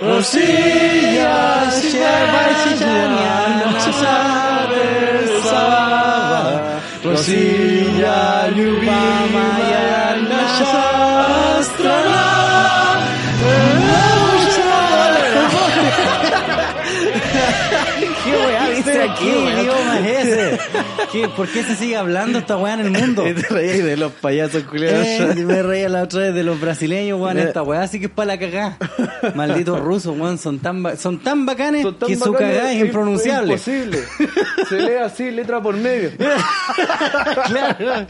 Rosilla, sierva y siciliana, no sabe salva. Rosilla, ljubima, jana, шастрана. Aquí? ¿Qué idioma es ese? ¿Qué- ¿Por qué se sigue hablando esta weá en el mundo? Te reías de los payasos culiados Eh, me reía la otra vez de los brasileños, weón. Esta weá sí que es para la cagá. Malditos rusos, weón. Son tan, son tan bacanes Son tan que su bacanes, cagá es impronunciable. imposible. Se lee así, letra por medio. claro.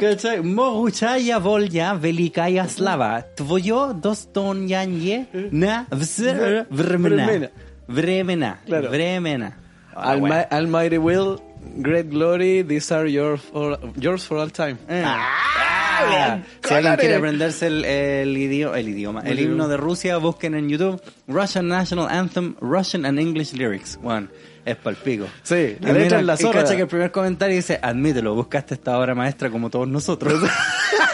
¿Cachai? Moguchaya volya velikaya slava. Tvoyo dostonyanye na vsr vremena. Vremena. Vremena. Claro. Vremena. Ah. Almi- Almighty will, great glory, these are your for, yours for all time. Eh. Ah, si alguien quiere aprenderse el, el idioma, el idioma, el himno de Rusia, busquen en YouTube Russian National Anthem, Russian and English Lyrics. Bueno, es palpico. Sí, la Y letra es la y zorra. cacha que el primer comentario dice, admítelo, buscaste esta obra maestra como todos nosotros.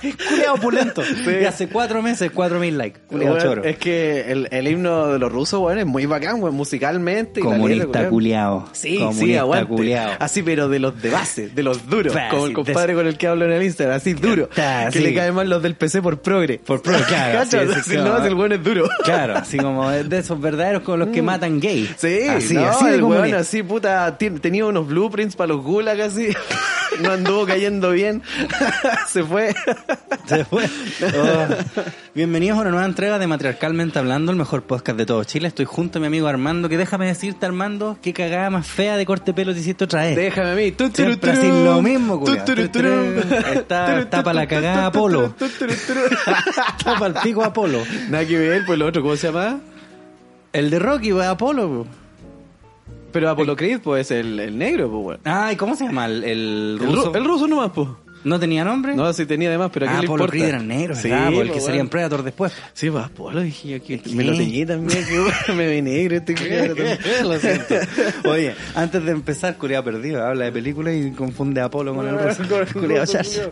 Culeado opulento. Y hace cuatro meses, cuatro mil likes. Culeado Bueno, choro. es que el, el himno de los rusos, bueno, es muy bacán, bueno, musicalmente. y la letra, Comunista. Sí, sí, Comunista aguante. culiao. Así, pero de los de base, de los duros. Como el compadre con el que hablo en el Instagram, así duro. Que sí. le caen mal los del PC por progre. Por pro, claro. Sí, sí, Si no, el bueno es duro. Claro, así como de esos verdaderos con los que matan gay. Sí, así, no, así de el weón comunista. así, puta, tenía unos blueprints para los gulag así. No anduvo cayendo bien. Se fue. Se fue. Oh. Bienvenidos a una nueva entrega de Matriarcalmente Hablando, el mejor podcast de todo Chile. Estoy junto a mi amigo Armando, que déjame decirte, Armando, qué cagada más fea de corte pelo te hiciste otra vez. Déjame a mí. Siempre así lo mismo. Está- Turu, está pa' la cagada Apolo. Tapa el pico Apolo. Nada que ver, pues lo otro, ¿cómo se llama? El de Rocky, pues, Apolo. Pero Apolo Creed, pues el, el negro, pues weón. Ay, ¿cómo se llama? El, el El, ruso. ru- el ruso nomás, pues. ¿No tenía nombre? No, sí tenía además, pero ¿a ah, quién le Apolo importa? Creed era negro, sí, ¿verdad? Po, el pues, que sería en. Predator después. Sí, pues Apolo, dije yo que me lo teñí también, que me vi negro este culiao. Lo siento. Oye, antes de empezar, Culeado perdido, habla de películas y confunde a Apolo con el ruso. Culeado ruso, chacha.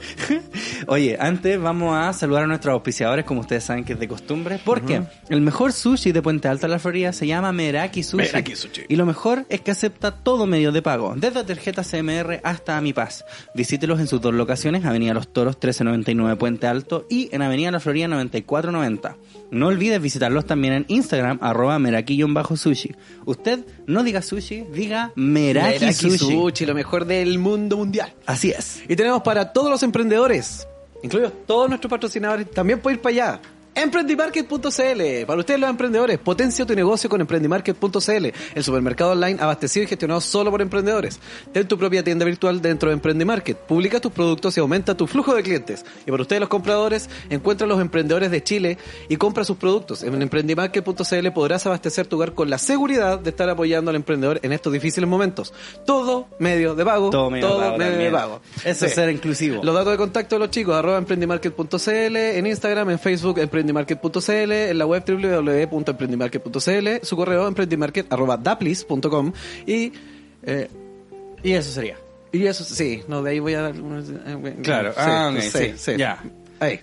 Oye, antes vamos a saludar a nuestros auspiciadores, como ustedes saben que es de costumbre, porque el mejor sushi de Puente Alto, la Florida, se llama Meraki Sushi. Meraki Sushi. Y lo mejor es que acepta todo medio de pago, desde tarjeta CMR hasta Mi Paz. Visítelos en sus dos locaciones, Avenida Los Toros 1399 Puente Alto y en Avenida La Florida 9490. No olvides visitarlos también en Instagram, arroba meraki-sushi. Usted no diga sushi, diga Meraki, Meraki sushi. Sushi, lo mejor del mundo mundial. Así es. Y tenemos para todos los emprendedores, incluidos todos nuestros patrocinadores, también puede ir para allá. Emprendimarket.cl, para ustedes los emprendedores, potencia tu negocio con Emprendimarket.cl, el supermercado online abastecido y gestionado solo por emprendedores. Ten tu propia tienda virtual dentro de Emprendimarket, publica tus productos y aumenta tu flujo de clientes. Y para ustedes los compradores, encuentra a los emprendedores de Chile y compra sus productos. En Emprendimarket.cl podrás abastecer tu hogar con la seguridad de estar apoyando al emprendedor en estos difíciles momentos. Todo medio de pago, Todo medio pago medio de pago. Eso es ser inclusivo. Los datos de contacto de los chicos, arroba emprendimarket.cl, en Instagram, en Facebook, emprendimarket.cl, en la web www.emprendimarket.cl, su correo emprendimarket arroba daplis.com y, eh, Y eso sería. y eso, sí, no, de ahí voy a dar... Claro, Sí, ah, sí, sí, sí. ya. Ahí.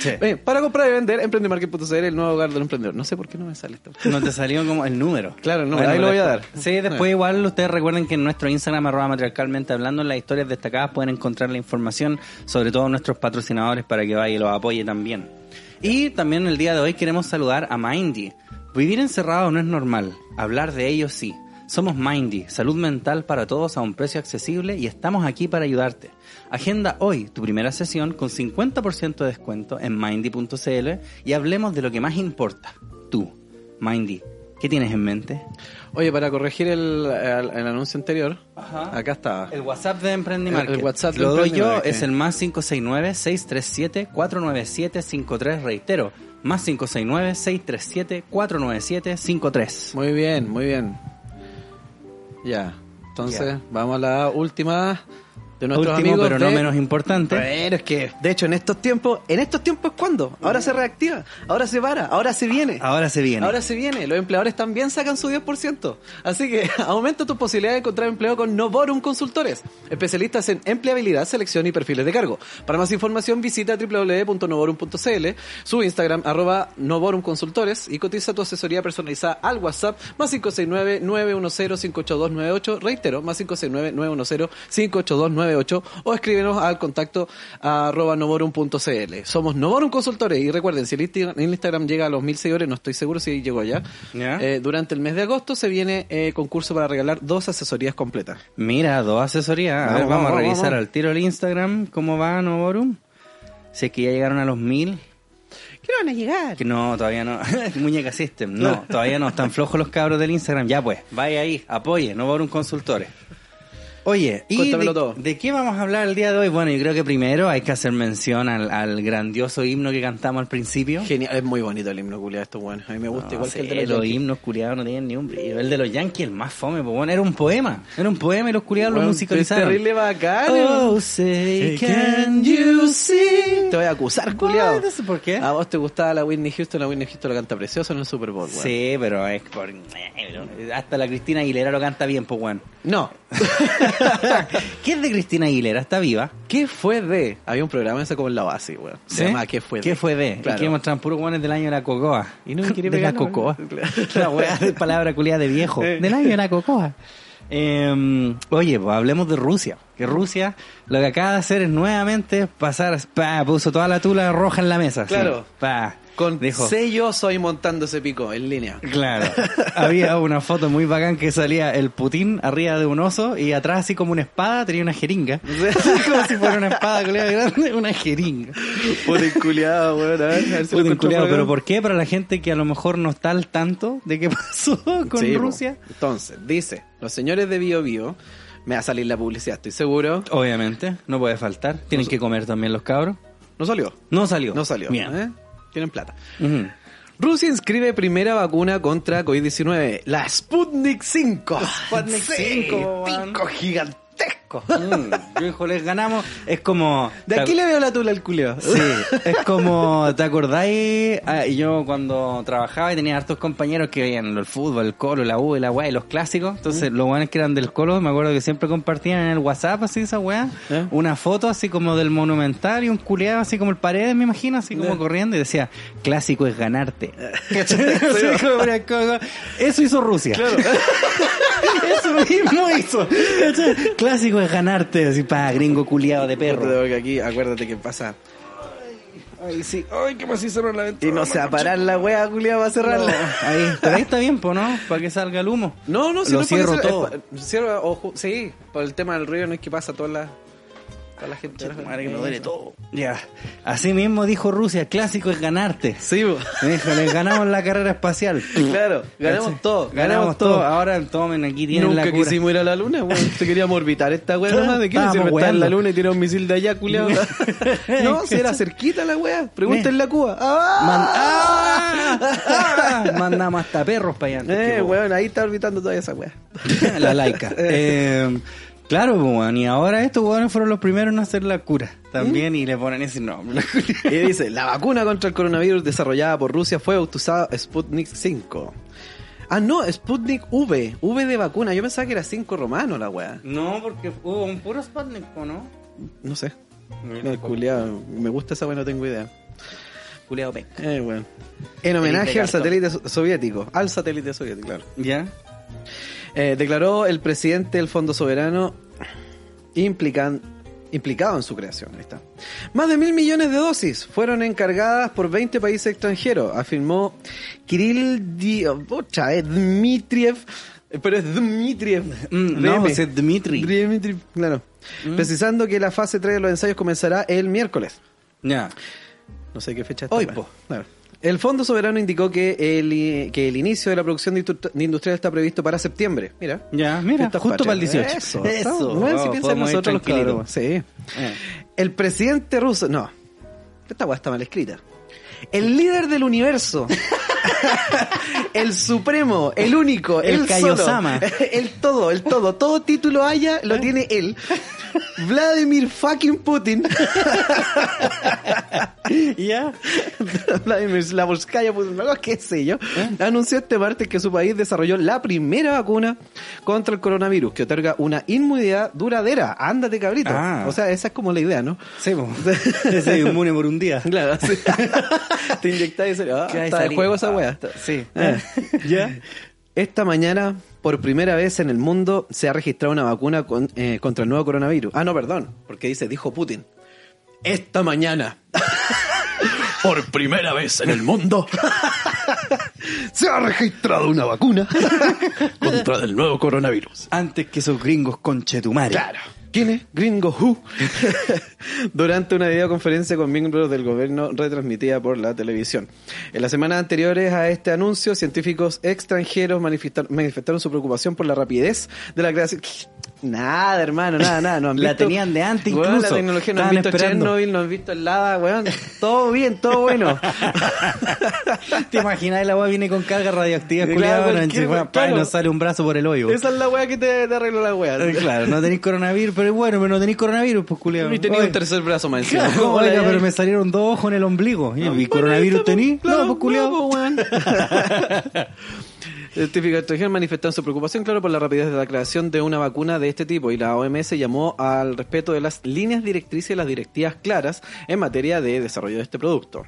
Sí. Bien, para comprar y vender, emprendimarket.cl, el nuevo hogar del emprendedor. No sé por qué no me sale esto. No te salió como el número. Claro, el número, ahí lo voy a dar. Sí, después igual ustedes recuerden que en nuestro Instagram, arroba matriarcalmente hablando, en las historias destacadas pueden encontrar la información sobre todos nuestros patrocinadores para que vaya y los apoye también. Y también el día de hoy queremos saludar a Mindy. Vivir encerrado no es normal, hablar de ello sí. Somos Mindy, salud mental para todos a un precio accesible y estamos aquí para ayudarte. Agenda hoy tu primera sesión con 50% de descuento en mindy.cl y hablemos de lo que más importa, tú. Mindy, ¿Qué tienes en mente? Oye, para corregir el, el- el anuncio anterior, Ajá. acá estaba. El WhatsApp de El- Emprendimarket. el WhatsApp de Lo doy yo, es el más 569-637-497-53, reitero. Más 569-637-497-53. Muy bien, muy bien. Ya. Entonces, vamos a la última de nuestros Último, amigos pero no menos importante. Bueno, es que, de hecho, en estos tiempos, ¿en estos tiempos es cuando? Ahora se reactiva, ahora se para, ahora se viene. Ahora se viene. Ahora se viene, los empleadores también sacan su 10%. Así que aumenta tus posibilidades de encontrar empleo con Novorum Consultores, especialistas en empleabilidad, selección y perfiles de cargo. Para más información visita www.novorum.cl, su Instagram arroba Novorum Consultores y cotiza tu asesoría personalizada al WhatsApp más 569-910-58298, reitero, más 569-910-58298 o escríbenos al contacto arroba novorum.cl. Somos Novorum Consultores y recuerden, si el Instagram llega a los mil seguidores, no estoy seguro si llegó allá, Ya. eh, durante el mes de agosto se viene eh, concurso para regalar dos asesorías completas. Mira, dos asesorías. A Vamos, ver, vamos, vamos, a revisar vamos. al tiro el Instagram. ¿Cómo va Novorum? Si es que ya llegaron a los mil. ¿Qué van a llegar? Que no, todavía no. Muñeca System. No, todavía no. Están flojos los cabros del Instagram. Ya pues, vaya ahí, apoye, Novorum Consultores. Oye, ¿y de, todo. de qué vamos a hablar el día de hoy? Bueno, yo creo que primero hay que hacer mención al, al grandioso himno que cantamos al principio. Genial, es muy bonito el himno culiado, esto bueno. A mí me gusta No igual que el de los, los Yankees. himnos culiados no tienen ni un brillo. El de los Yankees, el más fome, pues bueno, era un poema. Era un poema y los culiados Bueno, lo musicalizaron. Es terrible bacán. Oh, eh. say, Can you see? Te voy a acusar, culiado. No sé por qué. A vos te gustaba la Whitney Houston, la Whitney Houston lo canta precioso en el Super Bowl, weón. Sí, pero es por... Hasta la Cristina Aguilera lo canta bien, pues bueno. No. ¿Qué es de Cristina Aguilera? ¿Está viva? ¿Qué fue de? Había un programa ese como en la base, weón. Se llama ¿Qué fue de? ¿Qué fue de? Claro. Y que mostraban puros guanes del año de la cocoa. Y no me quiere de la cocoa. La weá de palabra culiada de viejo. Del año de la cocoa. Eh, oye, pues hablemos de Rusia. Que Rusia lo que acaba de hacer es nuevamente pasar, pa, puso toda la tula roja en la mesa. Claro. Pa, Con dijo, sello soy montando ese pico en línea. Claro. Había una foto muy bacán que salía el Putin arriba de un oso y atrás así como una espada tenía una jeringa. como si fuera una espada culiada grande, una jeringa. El culiado, weón. A ver, a ver si Putin acá. pero ¿por qué? Para la gente que a lo mejor no está al tanto de qué pasó con Sí. Rusia. Entonces, dice, los señores de Bio Bio, me va a salir la publicidad, estoy seguro. Obviamente, no puede faltar. Tienen que comer también los cabros. No salió. No salió. No salió. Bien. ¿eh? Tienen plata. Ujú. Rusia inscribe primera vacuna contra COVID-19, la Sputnik 5. Sputnik Sí, 5, weón. pico gigantesco. Mm, hijo, les ganamos. Es como... De aquí le veo la tula al culeo. Sí, es como, ¿te acordáis? Ah, yo cuando trabajaba y tenía hartos compañeros que veían el fútbol, el colo, la U, la weá y los clásicos. Entonces, los weones que eran del colo, me acuerdo que siempre compartían en el WhatsApp, así esa weá, ¿Eh? una foto así como del monumental y un culeado así como el paredes, me imagino, así como ¿Eh? corriendo y decía, clásico es ganarte. Eso hizo Rusia. Eso mismo hizo. ¿Cachai? Clásico es ganarte, así para gringo culiado de perro. Tengo que aquí, acuérdate que pasa. Ay, sí. Ay, ¿qué si cerró la ventana? Y no se va a parar la wea, culiao, va a cerrarla. Ahí, pero ahí está bien, po, ¿no? Para que salga el humo. No, no, si Lo no cierro todo. es pa- cierra, ojo, sí, por el tema del ruido no es que pasa toda la, toda la gente. Madre que me duele todo. Ya. Así mismo dijo Rusia, clásico es ganarte. Sí, bo. Dijo, les ganamos la carrera espacial. claro, ganamos ¿Cachai? todo, Ganamos todo. Ahora tomen, aquí tienen Nunca la cura. quisimos ir a la luna, weón. Te queríamos orbitar esta weá nomás. ¿De qué le sirve estar en la luna y tirar un misil de allá, culiao? no, si era cerquita la weá. Pregúntenle a Cuba. Man- ¡Ah! ¡Ah! ¡Ah! Mandamos hasta perros para allá. antes Eh, weón, ahí está orbitando toda esa weá. la laica. Eh, claro, weón, y ahora estos weones fueron los primeros en hacer la cura. También, y le ponen ese nombre. Y dice, la vacuna contra el coronavirus desarrollada por Rusia fue bautizada Sputnik 5. Ah, no, Sputnik V. V de vacuna. Yo pensaba que era 5 romano la weá. No, porque hubo un puro Sputnik, ¿o ¿no? No sé. No, me gusta esa weá, no tengo idea. Culeado penca. Eh, weón. En homenaje al satélite so- soviético. Al satélite soviético, claro. ¿Ya? Eh, declaró el presidente del Fondo Soberano implican, implicado en su creación. Ahí está. Más de mil millones de dosis fueron encargadas por 20 países extranjeros, afirmó Kirill Di- eh, Dmitriev. Pero es Dmitriev. Mm, no, pues es Dmitri. Dmitriev, claro. Precisando que la fase 3 de los ensayos comenzará el miércoles. Ya. No sé qué fecha está. Hoy, po. Claro. El Fondo Soberano indicó que el, que el inicio de la producción de industri- de industrial está previsto para septiembre. Mira. Ya, mira, Fiestas justo para el patrias. 18. Eso. Eso. Bueno, si piensan nosotros los cabros. Sí. Eh. El presidente ruso. No. Esta weá está mal escrita. El líder del universo. el supremo, el único, El el, Kaiosama. solo, el todo, el todo, todo título haya lo tiene él. Vladimir fucking Putin. Ya. Vladimir Slavskaya Putin, algo qué sé yo, anunció este martes que su país desarrolló la primera vacuna contra el coronavirus que otorga una inmunidad duradera. Ándate, cabrito. Ah. O sea, esa es como la idea, ¿no? Sí, po. Ese es inmune por un día. Claro, sí. Te inyectáis y ah, Que ahí está de juego esa wea. Sí. Ah. ¿Ya? Esta mañana, por primera vez en el mundo, se ha registrado una vacuna con- eh, contra el nuevo coronavirus. Ah, no, perdón, porque dice, dijo Putin. Esta mañana, por primera vez en el mundo, se ha registrado una vacuna contra el nuevo coronavirus. Antes que esos gringos conchetumare. Claro. ¿Quién es? Gringo Who. Durante una videoconferencia con miembros del gobierno retransmitida por la televisión. En las semanas anteriores a este anuncio, científicos extranjeros manifestar- manifestaron su preocupación por la rapidez de la creación. Nada, hermano, nada, nada. No han La visto- tenían de antes Weón, incluso. la tecnología, no han visto esperando. Chernobyl, no han visto el lava, weón. Todo bien, todo bueno. ¿Te imaginas? La weá viene con carga radioactiva, Claro, culiado, bueno, claro. nos sale un brazo por el hoyo. Esa es la weá que te, te arregló la weá. Eh, Claro, no tenéis coronavirus, pero bueno, pero no tenéis coronavirus, pues culiado. Y tenía un tercer brazo más encima. Claro, ¿Cómo oiga, pero me salieron dos ojos en el ombligo. ¿Y, Ah, ¿y bueno, coronavirus tení? claro, no, pues culiado. no, weón. Científicos extranjeros manifestaron su preocupación, claro, por la rapidez de la creación de una vacuna de este tipo y la OMS llamó al respeto de las líneas directrices y las directivas claras en materia de desarrollo de este producto.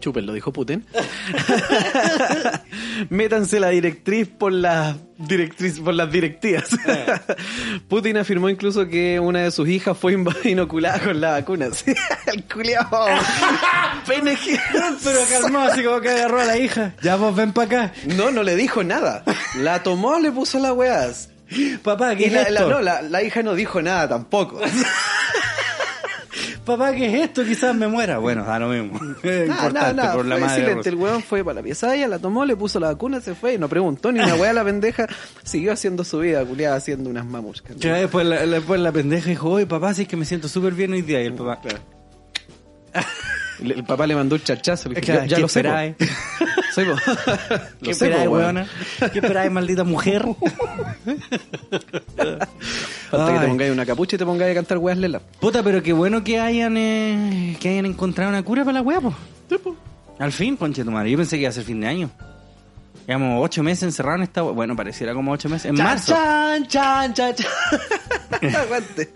Chupen, lo dijo Putin. Métanse la directriz por las directriz, por las directivas. Putin afirmó incluso que una de sus hijas fue inoculada con la vacuna. El culiao. PNG. Pero calmado, así como que agarró a la hija. Ya vos ven para acá. No, no le dijo nada. La tomó, le puso las weas. Papá, ¿qué Y es la, no, la, la hija no dijo nada tampoco. Papá, ¿qué es esto? Quizás me muera. Bueno, da lo mismo. Es importante por la Fue madre. silente. El weón fue para la pieza, ella la tomó, le puso la vacuna, se fue y no preguntó ni una wea la pendeja. Siguió haciendo su vida, culiada, haciendo unas mamuscas. Ya después la, después la pendeja dijo, oye papá, si es que me siento súper bien hoy día. Y el papá, Le- El papá le mandó un chachazo. Le Claro, ya, ya ¿qué lo esperáis? Soy po. ¿Qué esperáis, weona? ¿Qué esperáis, maldita mujer? Falta que te pongáis una capucha y te pongáis a cantar weas lela. Puta, pero qué bueno que hayan eh, que hayan encontrado una cura para la wea, po. Al fin, ponche tu madre. Yo pensé que iba a ser fin de año. Llevamos ocho meses encerrados en esta. Bueno, pareciera como ocho meses. En Chan, marzo. Chan, chan, chan, chan. Aguante.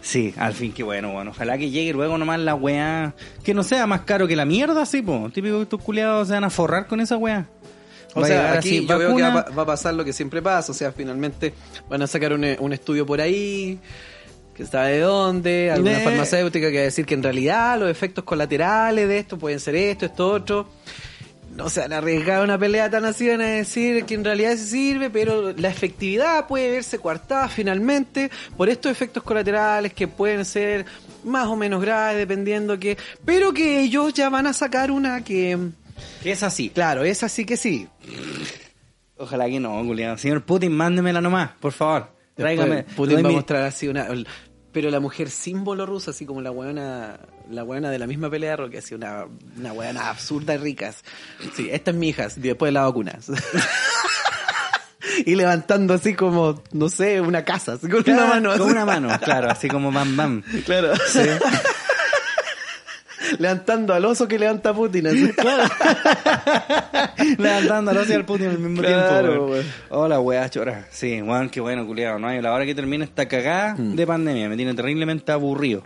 Sí, al fin, qué bueno, bueno. Ojalá que llegue luego nomás la weá. Que no sea más caro que la mierda, sí, po. Típico que estos culiados se van a forrar con esa weá. O Va sea, aquí así, yo veo que va, a pa- va a pasar lo que siempre pasa. O sea, finalmente van a sacar un, un estudio por ahí, que sabe de dónde, alguna Eh. farmacéutica que va a decir que en realidad los efectos colaterales de esto pueden ser esto, esto, otro. No se van a arriesgar a una pelea tan así, van a decir que en realidad sí sirve, pero la efectividad puede verse coartada finalmente por estos efectos colaterales que pueden ser más o menos graves dependiendo que... Pero que ellos ya van a sacar una que... Que es así. Claro, es así que sí. Ojalá que no, culiado. Señor Putin, mándemela nomás, por favor. Tráigame. Putin doy va a mi- mostrar así una. Pero la mujer símbolo rusa, así como la weona, la weona de la misma pelea de rock, así una, una weona absurda y ricas. Sí, esta es mi hija, después de la vacuna. y levantando así como, no sé, una casa, así con una mano. Con una mano, claro, así como bam bam. Claro. Levantando al oso que levanta Putin. Así. Levantándolo hacia el Putin al mismo Claro, tiempo. weón. Hola, weá, chora. Sí, weón, qué bueno, culiado. No hay la hora que termine esta cagada Mm. de pandemia. Me tiene terriblemente aburrido.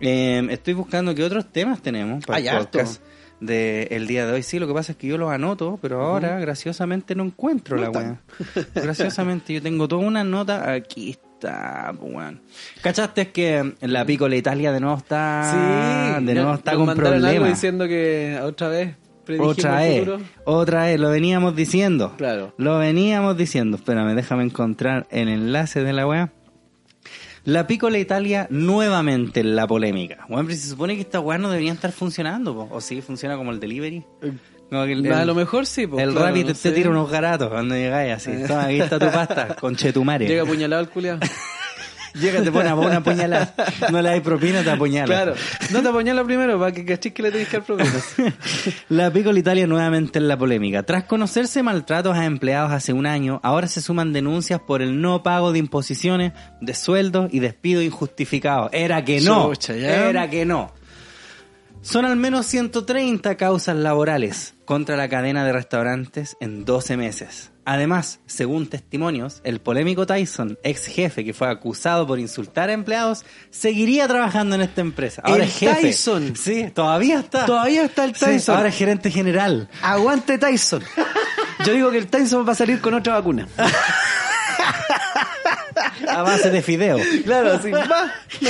Eh, estoy buscando qué otros temas tenemos para Hay el podcast del día de hoy. Sí, lo que pasa es que yo los anoto, pero ahora graciosamente no encuentro la weá. Graciosamente yo tengo toda una nota. Aquí está, weón. ¿Cachaste que la Piccola Italia de nuevo está, de nuevo está con algo problemas? diciendo que otra vez Otra vez, otra vez, lo veníamos diciendo. Claro. Lo veníamos diciendo. Espérame, déjame encontrar el enlace de la weá. La Piccola Italia nuevamente en la polémica. Bueno, pero se supone que estas weas no deberían estar funcionando, po. o sí, funciona como el delivery. Que el- a el- lo mejor sí. pues, el claro, Rappi no te, tira unos garatos cuando llegáis así. Toma, aquí está tu pasta, con chetumare. Llega apuñalado el culiao. Llega, te pone a una puñalada. No le dais propina, te apuñala. claro. No te apuñala primero para que cachis que le tenés que dar propinas. La Piccola Italia nuevamente en la polémica. Tras conocerse maltratos a empleados hace un año, ahora se suman denuncias por el no pago de imposiciones, de sueldos y despido injustificados. Era que no. Chucha. Era que no. Son al menos 130 causas laborales contra la cadena de restaurantes en 12 meses. Además, según testimonios, el polémico Tyson, ex jefe que fue acusado por insultar a empleados, seguiría trabajando en esta empresa. Ahora El es jefe. Tyson. Sí, todavía está. Todavía está el Sí, Tyson. ahora es gerente general. Aguante Tyson. Yo digo que el Tyson va a salir con otra vacuna. A base de fideo. Claro, así.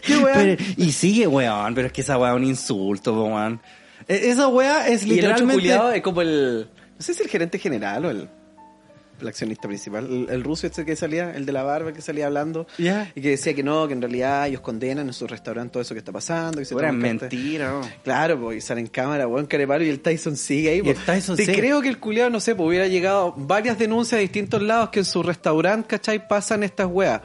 Qué y sigue, weón, pero es que esa weá es un insulto, weón. E- Esa weá es Y el otro literalmente... es como el. No sé si el gerente general o el. El accionista principal, el, el ruso este que salía, el de la barba que salía hablando, y que decía que no, que en realidad ellos condenan en su restaurante todo eso que está pasando. Y se cartas. mentira, ¿no? Claro, pues, y sale en cámara, weón, careparo, y el Tyson sigue ahí. Y el Tyson Te sigue. creo que el culiado, no sé, pues hubiera llegado varias denuncias de distintos lados que en su restaurante, ¿cachai? Pasan estas weas.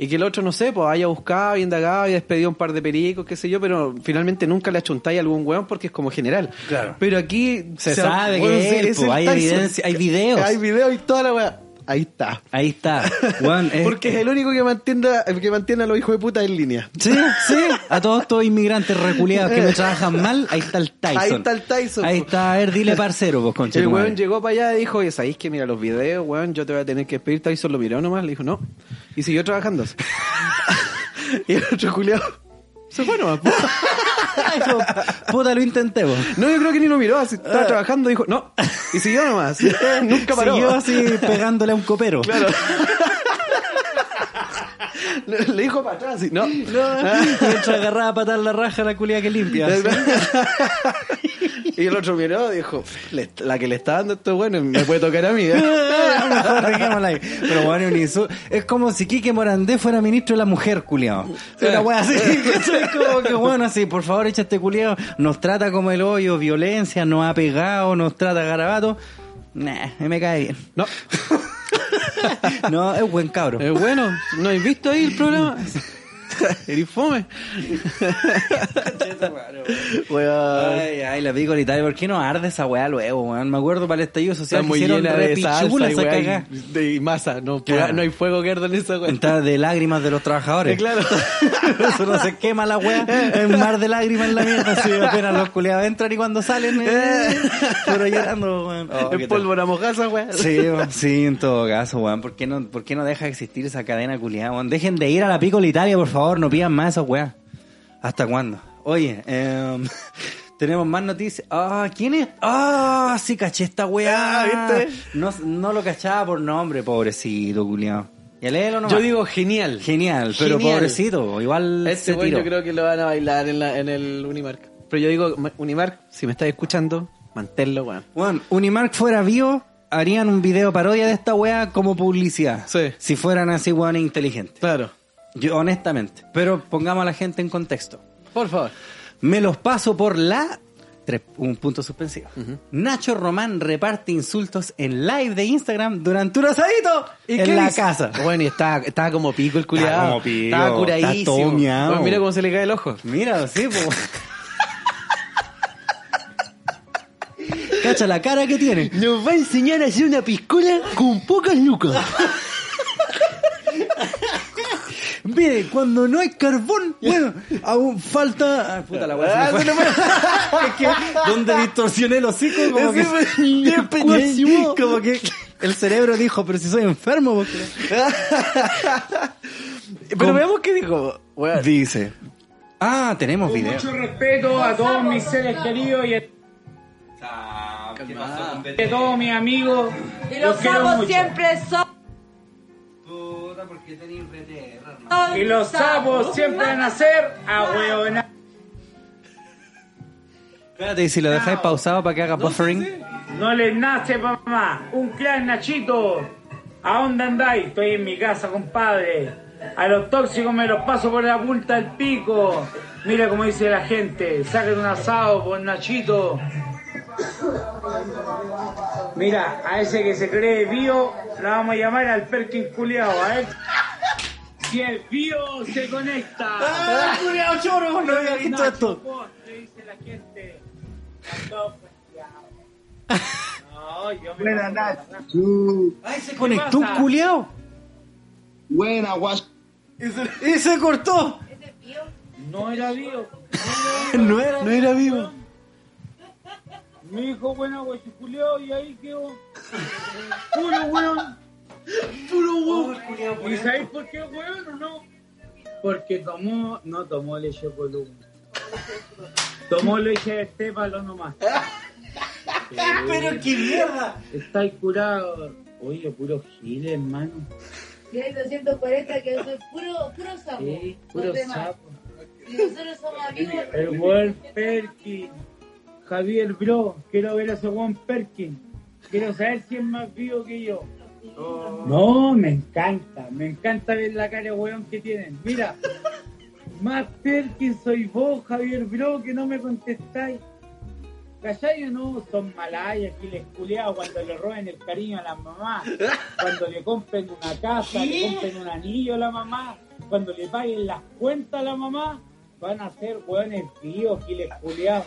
Y que el otro, no sé, pues haya buscado y indagado y despedido un par de pericos, qué sé yo, pero finalmente nunca le achuntáis a algún weón porque es como general. Claro. Pero aquí Se sabe que es él, el pues, hay Tyson. evidencia, hay videos. Hay videos y toda la wea. Ahí está. Ahí está. Es- Porque es el único que mantiene, que mantiene a los hijos de puta en línea. Sí, sí. A todos estos inmigrantes reculeados que me trabajan mal, ahí está el Tyson. Ahí está el Tyson, Ahí está, a ver, dile parcero, pues, concha El weón llegó para allá y dijo, oye, ¿sabéis que mira los videos, weón? Yo te voy a tener que despedir. Tyson lo miró nomás, le dijo, no. Y siguió trabajando. y el otro culiao se fue nomás. Dijo, Puta, lo intenté, po. No, yo creo que ni lo miró, así, estaba trabajando, dijo, no. Y siguió nomás. Nunca paró. Siguió así pegándole a un copero. Claro. le, dijo para atrás, así, no. Mientras agarraba a patar la raja la culia que limpia. y el otro miró y dijo, "Le- la que le está dando esto es bueno, me puede tocar a mí. ¿eh?". Pero bueno, es. Es como si Quique Morandé fuera ministro de la mujer, culiao. Una wea así. ¿cachai? como que bueno, así, por favor, echa este culiao. Nos trata como el hoyo, violencia, nos ha pegado, nos trata garabato. Nah, me cae bien. No. No, es buen cabro. Es bueno, ¿no has visto ahí el programa? Eres fome. Weón. Ay, ay, la pico Italia. ¿Por qué no arde esa weá luego, weón? Me acuerdo para el estallido social Está que muy hicieron llena de salsa y, weá, de masa. No, Claro. no hay fuego que arda en esa weá. Está de lágrimas de los trabajadores. Claro. Eso no se quema la weá. Es mar de lágrimas en la mierda. Así apenas los culiados entran y cuando salen. Eh, pero llorando, weón. Oh, en pólvora mojada esa weá. Sí, weón, sí, en todo caso, weón. ¿Por qué no, por qué no deja de existir esa cadena culiada, weón? Dejen de ir a la Pico Italia, por favor. No pidan más esos weón. ¿Hasta cuándo? Oye, em, tenemos más noticias. Ah, ¿quién es? Ah, sí, caché esta weá. Ah, ¿viste? No, no lo cachaba por nombre, pobrecito, culiado. Ya léelo nomás. Yo digo genial. Genial, pero Genial. pobrecito, igual Este se weón tiró. yo creo que lo van a bailar en, la, en el Unimark. Pero yo digo, Ma- Unimark, si me estás escuchando, manténlo, weón. Bueno, Unimark fuera vivo, harían un video parodia de esta weá como publicidad. Sí. Si fueran así weones inteligentes. Claro. Yo, honestamente. Pero pongamos a la gente en contexto. Por favor. Me los paso por la... un punto suspensivo. Nacho Román reparte insultos en live de Instagram durante un asadito en qué la dice? casa. Bueno, y estaba, estaba como pico el culiado. Estaba como pico, Estaba curadísimo. Bueno, mira cómo se le cae el ojo. Mira, sí, po. Cacha la cara que tiene. Nos va a enseñar a hacer una piscola con pocas lucas. Mire, cuando no hay carbón, bueno, aún falta. Ah, puta la weá. Ah, es que donde distorsioné el hocico, como que. Como que el cerebro dijo, pero si soy enfermo, porque. Pero veamos qué dijo. Dice. Ah, tenemos Con video. mucho respeto a todos mis seres queridos y a, todos mis amigos. Y los sapos mucho. siempre son. Puta, porque tenéis Y los sapos siempre van a ser a huevonar. Espérate, y si lo dejáis pausado para que haga buffering. No les nace, mamá. Un clan Nachito. ¿A dónde andáis? Estoy en mi casa, compadre. A los tóxicos me los paso por la punta del pico. Mira como dice la gente, saquen un asado por Nachito. Mira, a ese que se cree bio, la vamos a llamar al Perkin culiao, a ver. Si el bio se conecta. ¡Ah, culiao choro! No había visto Nacho esto. Postre, dice la gente. Culiao. No, yo me Buena, Nacho. ¡Ay, se conectó un culiao! Buena, guacho. ¡Y se cortó! No era bio. No era, no era vivo. Mi hijo, bueno, guachiculeo, y ahí quedó. Puro weón. Puro weón. ¿Y sabéis por qué weón o no? Porque tomó, no tomó leche columna. Tomó leche de estépalo nomás. ¡Pero qué mierda! Estáis curado. Oye, puro gil, hermano. Y hay 240 que eso es puro, puro sapo. Sí, puro sapo. Y nosotros somos amigos. El weón Perkin. Javier Bro, quiero ver a ese weón Perkin. Quiero saber si es más vivo que yo. No, me encanta, me encanta ver la cara de weón que tienen. Mira, más Perkin soy vos, Javier Bro, que no me contestáis. ¿Cachai o no? Son malayas, que les culeados cuando le roben el cariño a la mamá, cuando le compren una casa, le compren un anillo a la mamá, cuando le paguen las cuentas a la mamá, van a ser hueones vivos, giles culeados.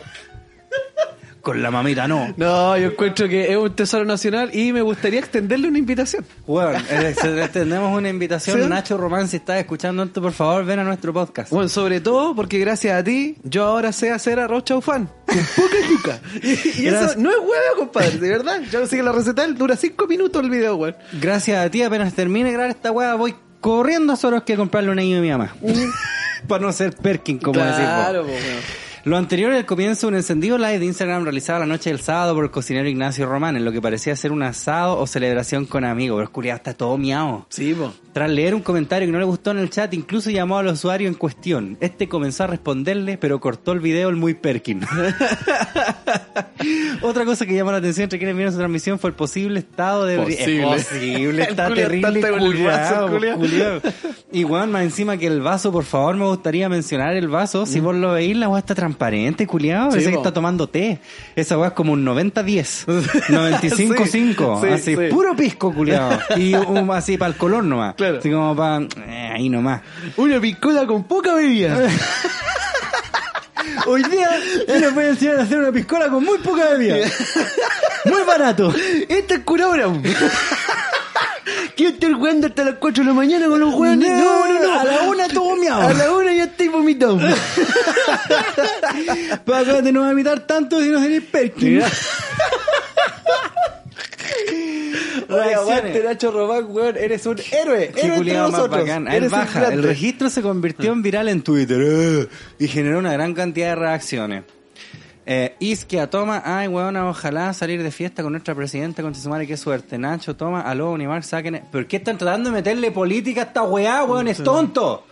Con la mamita no. No, yo encuentro que es un tesoro nacional y me gustaría extenderle una invitación. Bueno, eh, tenemos una invitación. ¿Sí? Nacho Román, si estás escuchando esto, por favor, ven a nuestro podcast. Bueno, sobre todo porque gracias a ti, yo ahora sé hacer arroz chaufán. Con poca yuca. Y, y eso no es huevo, compadre, de verdad. Yo no sé que la receta dura cinco minutos el video, weón. Gracias a ti, apenas termine de grabar esta weá, voy corriendo a Soros que comprarle un anillo a mi mamá. Para no ser Perkin, como decís vos. Claro, po, weón. Lo anterior al comienzo, un encendido live de Instagram realizado la noche del sábado por el cocinero Ignacio Román, en lo que parecía ser un asado o celebración con amigos. Pero oscuridad está todo miado. Sí, po. Tras leer un comentario que no le gustó en el chat, incluso llamó al usuario en cuestión. Este comenzó a responderle, pero cortó el video el muy Perkin. Otra cosa que llamó la atención entre quienes vieron su transmisión fue el posible estado de... Posible. Es posible, está terrible está culiao, culiao. culiao. Y weón, más encima que el vaso, por favor, me gustaría mencionar el vaso. Si vos lo veis, la weá está transparente, culiado. Sí, Parece que está tomando té. Esa weá es como un 90-10. 95-5. Sí, sí, así, sí. puro pisco, culiado. Y un, así para el color nomás. Claro. Así como para... ahí nomás. Una piscola con poca bebida. Hoy día yo les voy a enseñar a hacer una piscola con muy poca bebida. Muy barato. Esta es curabra. Quiero estar jugando hasta las 4 de la mañana con los hueones. No, no, no. A la una todo miado. A la una ya estoy vomitando. Para que no va a imitar tanto si no seréis Perkin. Oye, aguante, Nacho Román, weón. Eres un héroe. Qué Héroe entre más nosotros. bacán. Él Eres un baja. El registro se convirtió en viral en Twitter eh, y generó una gran cantidad de reacciones. Eh, Isquia, toma, ay, weona, ojalá salir de fiesta con nuestra presidenta, con su madre, qué suerte. Nacho, toma, aló, Unimar, saquen. ¿Por qué están tratando de meterle política a esta weá, weón? Es tonto.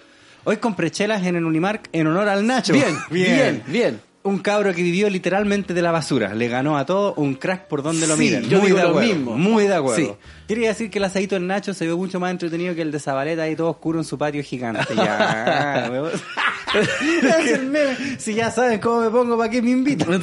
Hoy compré chelas en el Unimark en honor al Nacho. Bien, bien, bien. Un cabro que vivió literalmente de la basura. Le ganó a todo un crack por donde lo Sí, miren. yo muy digo de lo acuerdo, mismo. Muy de acuerdo. Sí. Quería decir que el asadito en Nacho se ve mucho más entretenido que el de Zabaleta ahí todo oscuro en su patio gigante. Ya, huevón. Es el meme. si ya saben cómo me pongo, ¿para qué me invitan?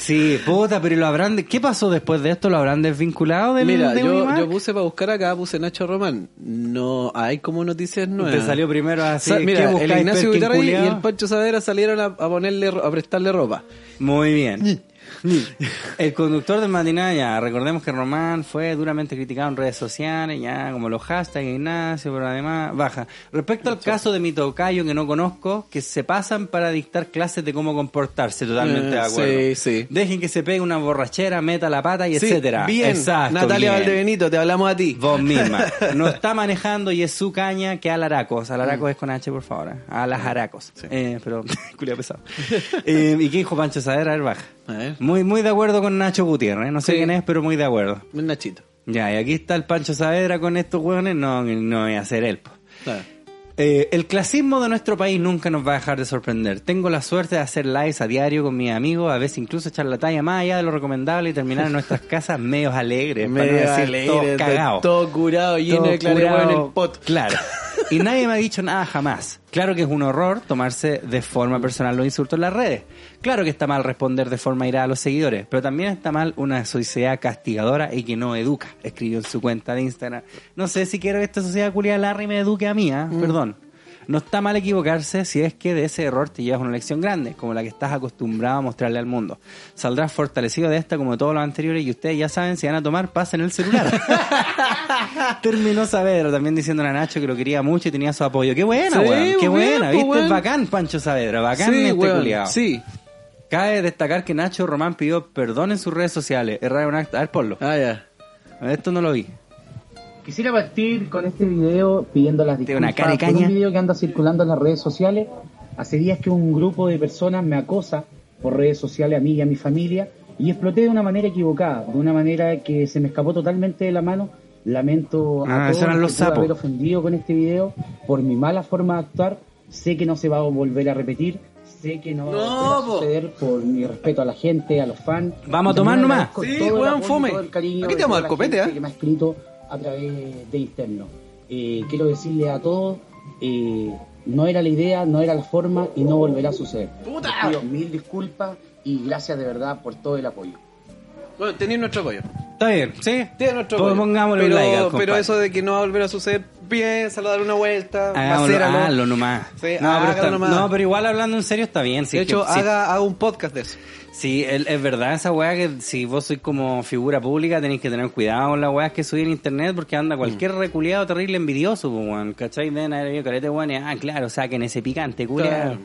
Sí, puta, pero ¿y lo habrán de- ¿qué pasó después de esto? ¿Lo habrán desvinculado del Mira, de yo, yo puse para buscar acá, puse Nacho Román. No hay como noticias nuevas. Te salió primero así. Sa- ¿qué mira, el Ignacio Guitarrey y el Pancho Sadera salieron a, a ponerle, a prestarle ropa. Muy bien. El conductor de matinal, ya, recordemos que Román fue duramente criticado en redes sociales, ya, como los hashtags Ignacio, pero además baja. Respecto al caso de mi tocayo que no conozco, que se pasan para dictar clases de cómo comportarse, totalmente Eh, de acuerdo. sí, sí. Dejen que se pegue una borrachera, meta la pata y Sí, etcétera. Bien, Exacto, Natalia bien. Valdebenito, te hablamos a ti. Vos misma. No está manejando y es su caña que alaracos. Alaracos Mm. es con H, por favor. ¿eh? A las haracos. Eh, pero, culia pesado. Eh, ¿Y qué dijo Pancho Sadera? A ver, baja. A ver. Muy, muy de acuerdo con Nacho Gutiérrez. No sé Sí. quién es, pero muy de acuerdo. Un Nachito. Ya, y aquí está el Pancho Saavedra con estos hueones. No, no voy a ser él. Claro. Eh, el clasismo de nuestro país nunca nos va a dejar de sorprender. Tengo la suerte de hacer lives a diario con mis amigos, a veces incluso echar la talla más allá de lo recomendable y terminar en nuestras casas medios alegres, para decir alegre, todos de- cagados. Todo curado, lleno Todo de clarero en el pot. Claro. Y nadie me ha dicho nada jamás. Claro que es un horror tomarse de forma personal los insultos en las redes. Claro que está mal responder de forma irada a los seguidores, pero también está mal una sociedad castigadora y que no educa. Escribió en su cuenta de Instagram. No sé si quiero que esta sociedad culiada Larry me eduque a mí, ¿ah? perdón. No está mal equivocarse si es que de ese error te llevas una lección grande, como la que estás acostumbrado a mostrarle al mundo. Saldrás fortalecido de esta como todos los anteriores y ustedes ya saben si van a tomar paz en el celular. Terminó Saavedra también diciendo a Nacho que lo quería mucho y tenía su apoyo. Qué buena, Sí, weón. Qué bien, buena. pues, ¿Viste? weón. Bacán, Pancho Saavedra. Bacán Sí, este weón, culiao. Sí. Cabe destacar que Nacho Román pidió perdón en sus redes sociales. Es raro un acto. A ver, ponlo. Ah, ya. Esto no lo vi. Quisiera partir con este video pidiendo las una disculpas cara de por caña. un video que anda circulando en las redes sociales. Hace días que un grupo de personas me acosa por redes sociales a mí y a mi familia y exploté de una manera equivocada, de una manera que se me escapó totalmente de la mano. Lamento Ah, a esos todos eran los que haber ofendido con este video por mi mala forma de actuar. Sé que no se va a volver a repetir. Sé que no, No, va a po. suceder por mi respeto a la gente, a los fans. Vamos a tomar nomás. Sí, todo el weón, fome. Aquí te vamos a toda dar la copete, gente ¿eh? que me ha escrito a través de interno. Eh, quiero decirle a todos, eh, no era la idea, no era la forma y no volverá a suceder. ¡Puta! Les pido mil disculpas y gracias de verdad por todo el apoyo. Bueno, tenéis nuestro apoyo. Está bien, ¿sí? Tiene nuestro apoyo. pongámosle pero, un like al pero compadre. eso de que no va a volver a suceder, piénsalo, dar una vuelta, Hagámoslo, hazlo nomás. Sí, no, pero está- nomás. no, pero igual hablando en serio está bien. sí, de hecho, que- sí. haga, haga un podcast de eso. Sí, es verdad esa weá que si vos sois como figura pública tenéis que tener cuidado con las weas que subir en internet porque anda cualquier reculeado terrible envidioso, pues, weón. ¿Cachai? Haber habido carete, weón, y, ah, claro, saquen ese picante, culiao. Claro.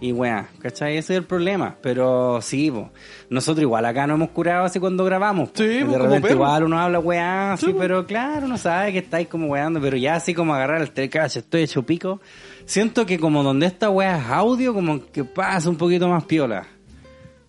Y weá, ¿cachai? Ese es el problema. Pero sí, po. nosotros igual acá nos hemos curado así cuando grabamos. po. Sí, de po, repente igual uno habla weá, Sí, pero claro, uno sabe que estáis como weando, pero ya así como agarrar el telecache, estoy hecho pico. Siento que como donde esta weá es audio, como que pasa un poquito más piola.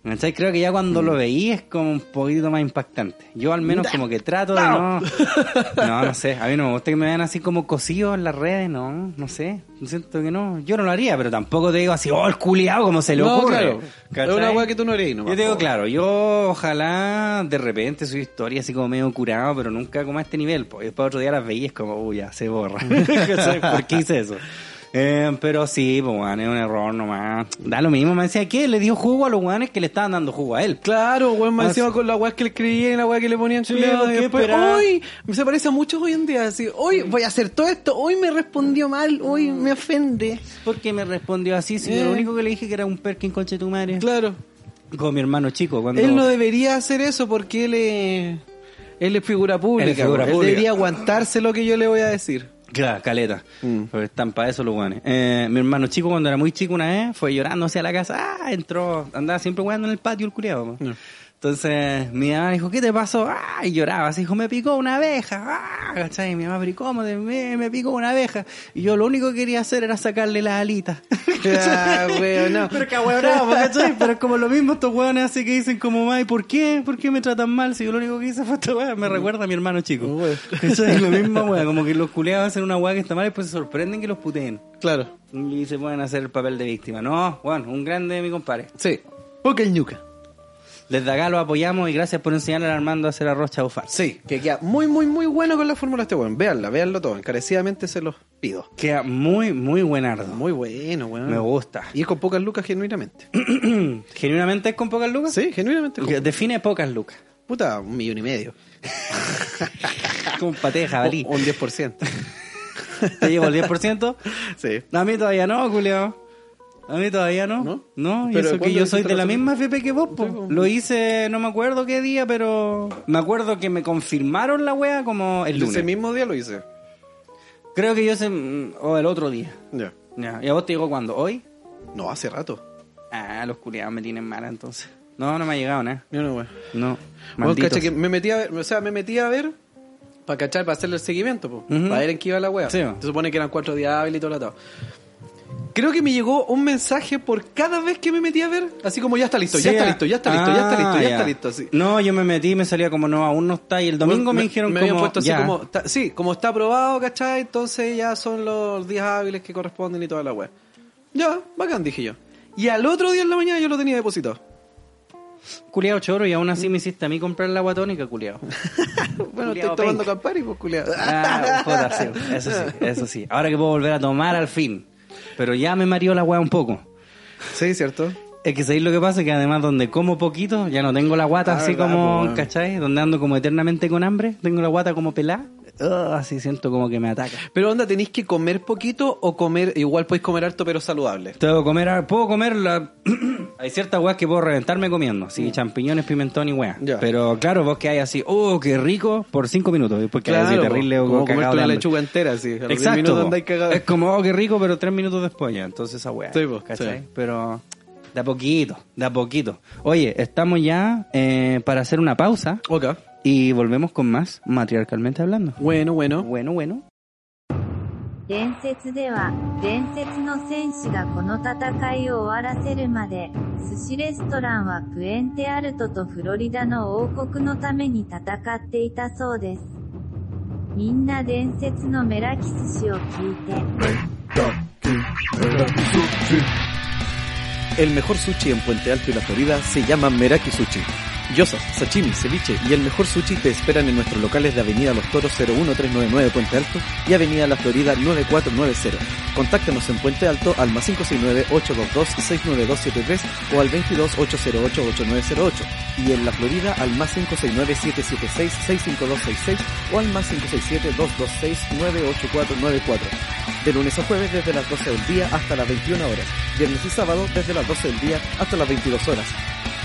¿Cachai? Creo que ya cuando Mm. lo veí es como un poquito más impactante. Yo al menos como que trato de no... No, no sé. A mí no me gusta que me vean así como cosidos en las redes, no, no sé. Siento que no. Yo no lo haría, pero tampoco te digo así, oh, el culiado, como se le No, ocurre. claro. Es una weá que tú no harías nomás, Yo te digo, claro, yo ojalá de repente su historia así como medio curado, pero nunca como a este nivel. Pues después otro día las veía y es como, uy, ya se borra. ¿Por qué hice eso? Eh, pero sí, pues, es un error nomás. Da lo mismo, me decía que le dio jugo a los weones que le estaban dando jugo a él. Claro, weón, más Ah, encima con la weá que le escribían y la weá que le ponían ¿qué y después, hoy, se parece a muchos hoy en día, así, hoy voy a hacer todo esto, hoy me respondió mal, hoy me ofende. ¿Por qué me respondió así? Si Eh. lo único que le dije que era un perkin conche tu madre. Claro. Con mi hermano chico. Cuando... Él no debería hacer eso porque él es, él es figura pública. Él es figura Él pública. debería aguantarse lo que yo le voy a decir. Claro, caleta. Mm. Porque están para eso los guanes. Eh, mi hermano chico, cuando era muy chico una vez, fue llorando hacia la casa. Ah, entró, andaba siempre jugando en el patio el culiado. Mm. Entonces, mi mamá dijo, ¿qué te pasó? Ah, y lloraba. Así dijo, me picó una abeja. Ah, ¿cachai? Mi mamá, pero ¿y ¿cómo? Me, me picó una abeja. Y yo lo único que quería hacer era sacarle las alitas. Ah, weón, no. Pero que huevonao, ¿cachai? Pero es como lo mismo estos hueones así que dicen como, ay, ¿por qué? ¿Por qué me tratan mal? Si yo lo único que hice fue esta hueá, me recuerda a mi hermano chico. Weón. ¿Cachai? Lo mismo, hueá, como que los culeados hacen una hueá que está mal y después se sorprenden que los puteen. Claro. Y se pueden hacer el papel de víctima. No, bueno, un grande mi compadre. Sí. Porque el ñuca. Desde acá lo apoyamos y gracias por enseñarle a Armando a hacer arroz chaufán. Sí, que queda muy, muy, muy bueno con la fórmula de este weón. Véanla, véanlo todo. Encarecidamente se los pido. Queda muy, muy buenardo. Muy bueno, weón. Me gusta. Y es con pocas lucas genuinamente. ¿Genuinamente es con pocas lucas? Sí, genuinamente. con- Define pocas lucas. Puta, un millón y medio. Como un paté de jabalí. O un 10%. ¿Te llevo el 10%? sí. A mí todavía no, Julio. A mí todavía no. ¿No? No, y Pero eso que ¿cuándo yo soy de la misma FP que vos, po. Lo hice, no me acuerdo qué día, pero me acuerdo que me confirmaron la wea como el lunes. Ese mismo día lo hice. Creo que yo sé, mm, o el otro día. Ya. Ya. ¿Y a vos te digo cuándo? ¿Hoy? No, hace rato. Ah, los culiados me tienen mala entonces. No, no me ha llegado nada. Yo no, weón. No. Cacha que me metí a ver, o sea, me metí a ver para cachar, para hacerle el seguimiento, po, para ver en qué iba la wea. Sí. Se supone que eran cuatro días hábiles y todo lo atado. Creo que me llegó un mensaje por cada vez que me metí a ver, así como ya está listo, ya está listo, ya está listo, ya está listo, ah, ya está listo. así. No, yo me metí y me salía como no, aún no está. Y el domingo me, dijeron me como. habían puesto así ya. como, ta- sí, como está aprobado, ¿cachai? Entonces ya son los días hábiles que corresponden y toda la web. Ya, bacán, dije yo. Y al otro día en la mañana yo lo tenía depositado. Culeado choro, y aún así me hiciste a mí comprar la agua tónica, culeado. Bueno, Culeado estoy tomando. Campari, pues culiado. Ah, puta, sí, eso sí, eso sí. Ahora que puedo volver a tomar al fin. Pero ya me mareó la weá un poco. Sí, ¿cierto? Es que sabéis lo que pasa, que además donde como poquito, ya no tengo la guata Ah, así verdad, como, po, weón. ¿cachai? Donde ando como eternamente con hambre, tengo la guata como pelada. Así siento como que me ataca. Pero onda, ¿tenéis que comer poquito o comer, igual podéis comer harto pero saludable? Que comer, puedo comer la... hay ciertas weas que puedo reventarme comiendo, sí, champiñones, pimentón y weas. Mm. Pero claro, vos que hay así, oh, qué rico, por cinco minutos, después que hay así terrible o como cagado comerte una lechuga entera, así. A los 10 Exacto. andáis. Es como, oh, qué rico, pero tres minutos después ya. Entonces esa weá. Sí, po, ¿cachai? sí. Pero de a poquito, de a poquito. Oye, estamos ya eh, para hacer una pausa Ok. y volvemos con más matriarcalmente hablando. Bueno, bueno. Bueno, bueno. 伝説では、伝説の戦士がこの戦いを終わらせるまで、寿司レストランはプエンテアルトとフロリダの王国のために戦っていたそうです。みんな伝説のメラキ寿司を聞いて、 El mejor sushi en Puente Alto y la Florida se llama Meraki Sushi. Yosas, sashimi, ceviche y el mejor sushi te esperan en nuestros locales de Avenida Los Toros 01399 Puente Alto y Avenida La Florida 9490. Contáctanos en Puente Alto al más 569-822-69273 o al 22-808-8908 y en La Florida al más 569-776-65266 o al más 567-226-98494. De lunes a jueves desde las 12 del día hasta las 21 horas. Viernes y sábado desde las 12 del día hasta las 22 horas.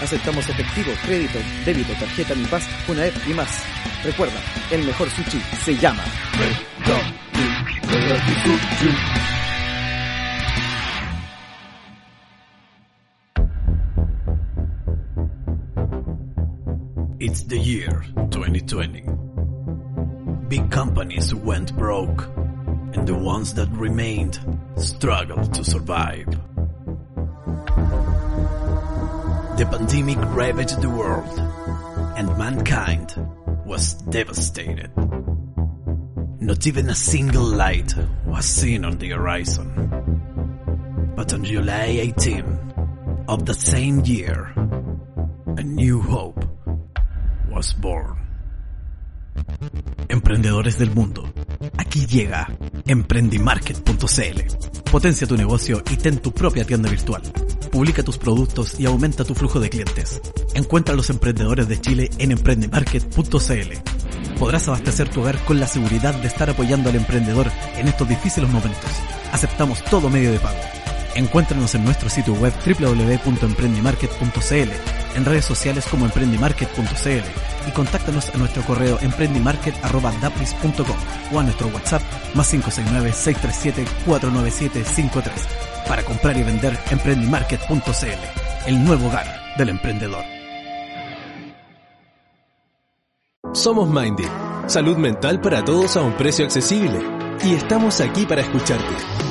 Aceptamos efectivo, crédito, débito, tarjeta Mi Paz, Junaed y más. Recuerda, el mejor sushi se llama It's the year 2020. Big companies went broke, and the ones that remained struggled to survive. The pandemic ravaged the world, and mankind was devastated. Not even a single light was seen on the horizon. But on July 18 of the same year, a new hope was born. Emprendedores del mundo, aquí llega emprendimarket.cl. Potencia tu negocio y ten tu propia tienda virtual. Publica tus productos y aumenta tu flujo de clientes. Encuentra a los emprendedores de Chile en emprendimarket.cl. Podrás abastecer tu hogar con la seguridad de estar apoyando al emprendedor en estos difíciles momentos. Aceptamos todo medio de pago. Encuéntranos en nuestro sitio web www.emprendimarket.cl, en redes sociales como emprendimarket.cl y contáctanos a nuestro correo emprendimarket.dapris.com o a nuestro WhatsApp más 569-637-49753 para comprar y vender emprendimarket.cl, el nuevo hogar del emprendedor. Somos Mindy, salud mental para todos a un precio accesible. Y estamos aquí para escucharte.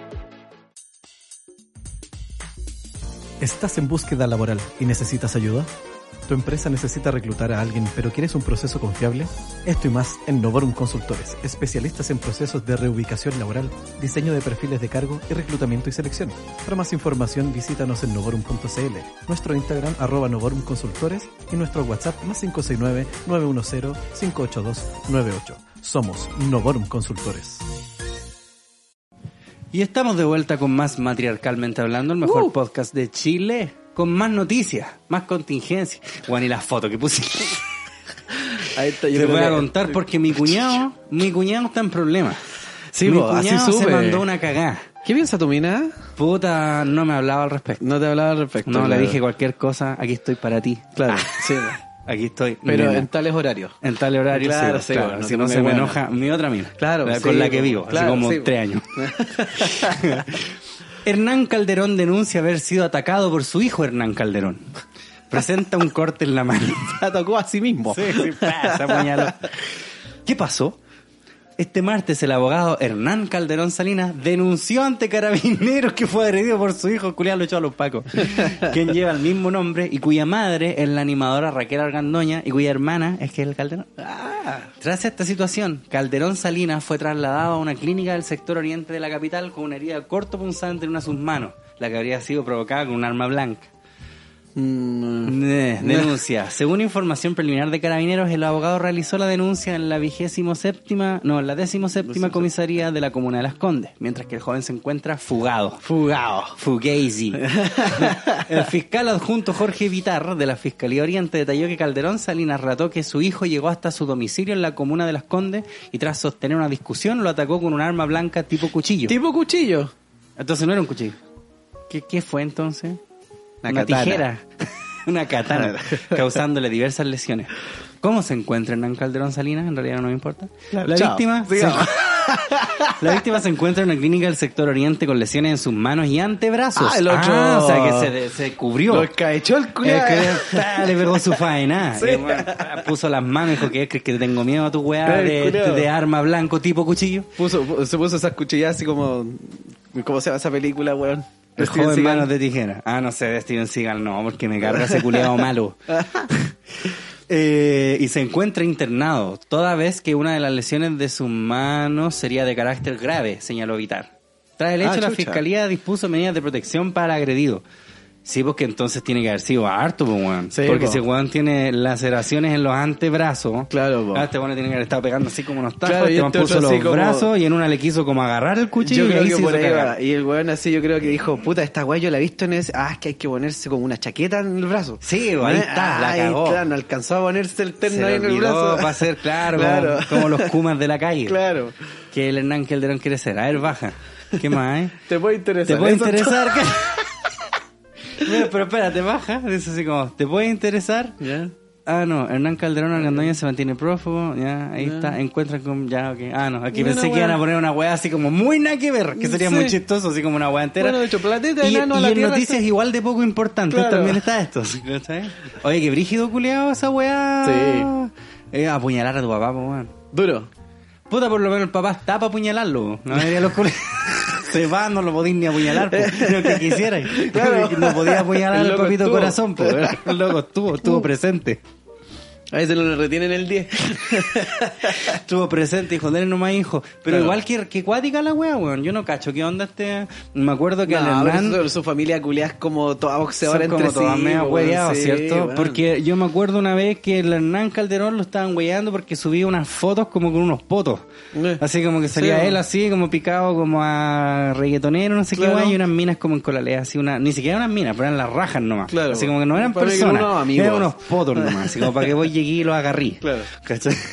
¿Estás en búsqueda laboral y necesitas ayuda? ¿Tu empresa necesita reclutar a alguien pero quieres un proceso confiable? Esto y más en Novorum Consultores, especialistas en procesos de reubicación laboral, diseño de perfiles de cargo y reclutamiento y selección. Para más información visítanos en novorum.cl, nuestro Instagram arroba Novorum Consultores y nuestro WhatsApp más 569-910-58298. Somos Novorum Consultores. Y estamos de vuelta con más Matriarcalmente Hablando, el mejor Uh. podcast de Chile, con más noticias, más contingencias. Bueno, y las fotos que puse. Ahí está, yo Te voy a que- contar porque mi cuñado, mi cuñado está en problemas. Sí, mi po, así cuñado se sube. mandó una cagada. ¿Qué piensa tu mina? Puta, no me hablaba al respecto. No te hablaba al respecto. No, le dije cualquier cosa, aquí estoy para ti. Claro, sí. Aquí estoy. Pero nena. en tales horarios. En tal horario, Claro, sí, claro, no si no se me enoja mi otra mina. Claro, la- sí, con la que vivo, claro, así como sí, tres años. Hernán Calderón denuncia haber sido atacado por su hijo Hernán Calderón. Presenta un corte en la mano. Atacó a sí mismo. Sí, sí, pa, se apuñaló. ¿Qué pasó? Este martes el abogado Hernán Calderón Salinas denunció ante carabineros que fue agredido por su hijo, lo echó a los pacos, quien lleva el mismo nombre y cuya madre es la animadora Raquel Argandoña y cuya hermana es que el Calderón. Tras esta situación, Calderón Salinas fue trasladado a una clínica del sector oriente de la capital con una herida corto punzante en una de sus manos, la que habría sido provocada con un arma blanca. Ne- Denuncia. Según información preliminar de Carabineros, el abogado realizó la denuncia en la vigésimo séptima, no, en la décimo séptima comisaría de la comuna de Las Condes, mientras que el joven se encuentra fugado. Fugado. Fugazi. el fiscal adjunto Jorge Vitar de la Fiscalía Oriente detalló que Calderón Salinas relató que su hijo llegó hasta su domicilio en la comuna de Las Condes y tras sostener una discusión lo atacó con un arma blanca tipo cuchillo. Tipo cuchillo. Entonces no era un cuchillo. ¿Qué, qué fue entonces? Una Una, tijera. Una katana, causándole diversas lesiones. ¿Cómo se encuentra Hernán Calderón Salinas? En realidad no me importa. La víctima, se, la víctima se encuentra en una clínica del sector oriente con lesiones en sus manos y antebrazos. Ah, el otro. Ah, o sea que se, se cubrió. Lo escabechó el pa, le pegó su faena. Sí. Puso las manos y dijo que crees que tengo miedo a tu weá de, de arma blanco tipo cuchillo. Puso, pu- se puso esas cuchillas así como. ¿Cómo se llama esa película, weón? El Steven joven Seagal. manos de tijera. Ah, no sé, de Steven Seagal no, porque me carga ese culiado malo. Eh, y se encuentra internado, toda vez que una de las lesiones de sus manos sería de carácter grave, señaló Vitar. Tras el hecho, Ah, la chucha. fiscalía dispuso medidas de protección para agredido. Sí, porque entonces tiene que haber sido harto, pues, weón. Sí, porque po. ese weón tiene laceraciones en los antebrazos. Claro, po. Ah, este weón tiene que haber estado pegando así como unos tajos. Claro, y este weón este puso los como- brazos y en una le quiso como agarrar el cuchillo Yo y creo que por ahí va. Y el weón así, yo creo que dijo, puta, esta weá yo la he visto en ese. Ah, es que hay que ponerse como una chaqueta en el brazo. Sí, ahí ¿Eh? está, la Ahí cagó. está, no alcanzó a ponerse el terno ahí en el brazo. para hacer, claro, Claro. Como, como los kumas de la calle. Claro. Que el Hernán Calderón quiere ser. A ver, baja. ¿Qué más hay? Te puede interesar. ¿Te puede interesar? Mira, pero espérate, baja. Dice así como, ¿te puede interesar? Ya. Ah, no, Hernán Calderón Argandoña se mantiene prófugo, ya, ahí está, encuentran con, ya, ok. Ah, no, aquí Una pensé que iban a poner una weá así como muy nada que ver, que sería Sí. muy chistoso, así como una weá entera. Bueno, de hecho, planeta y, enano y la en Tierra noticias está- igual de poco importantes Claro. también está esto. Oye, que brígido culiado esa weá. Sí. Eh, apuñalar a tu papá, po, weón. Duro. Puta, por lo menos el papá está para apuñalarlo. No debería los culiados. Se va, no lo podéis ni apuñalar, po. ni aunque quisierais. Claro. No podía apuñalar El al papito estuvo. corazón, po. El loco estuvo, estuvo presente. A veces lo retienen el 10. Estuvo presente, hijo, denle nomás hijo. Pero Claro. igual que, que cuática la wea, weón. Yo no cacho qué onda este. Me acuerdo que No, Hernán. su, su familia culia es como toda boxeadora como entre todas sí. weón, hueveados, sí, ¿cierto? Porque yo me acuerdo una vez que el Hernán Calderón lo estaban hueveando porque subía unas fotos como con unos potos. Eh. Así como que salía Sí, él así, como picado como a reggaetonero, no sé Claro. qué guay, y unas minas como en colalea, así una, ni siquiera unas minas, pero eran las rajas nomás. Claro. Así como que no eran personas, amigos. eran unos potos nomás, así como para que vos llegué y los agarrí. Claro. ¿Cachai?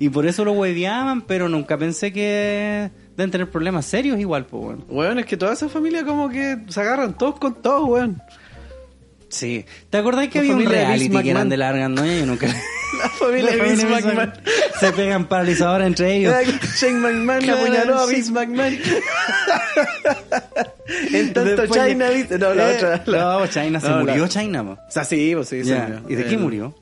Y por eso lo hueveaban, pero nunca pensé que deben tener problemas serios igual, pues bueno. Weón, es que toda esa familia como que se agarran todos con todos, weón. Sí. ¿Te acordás que La había un reality que eran de la Argandoña y yo nunca... La familia de Vince McMahon. Se pegan paralizadores entre ellos. Shane McMahon Claro, apuñaló a. Vince McMahon. en tanto Después- China, ¿viste? No, la Eh, otra. la- No, China, se No, la- murió China, po. O sea, sí, pues sí. ¿Y de qué Eh, murió?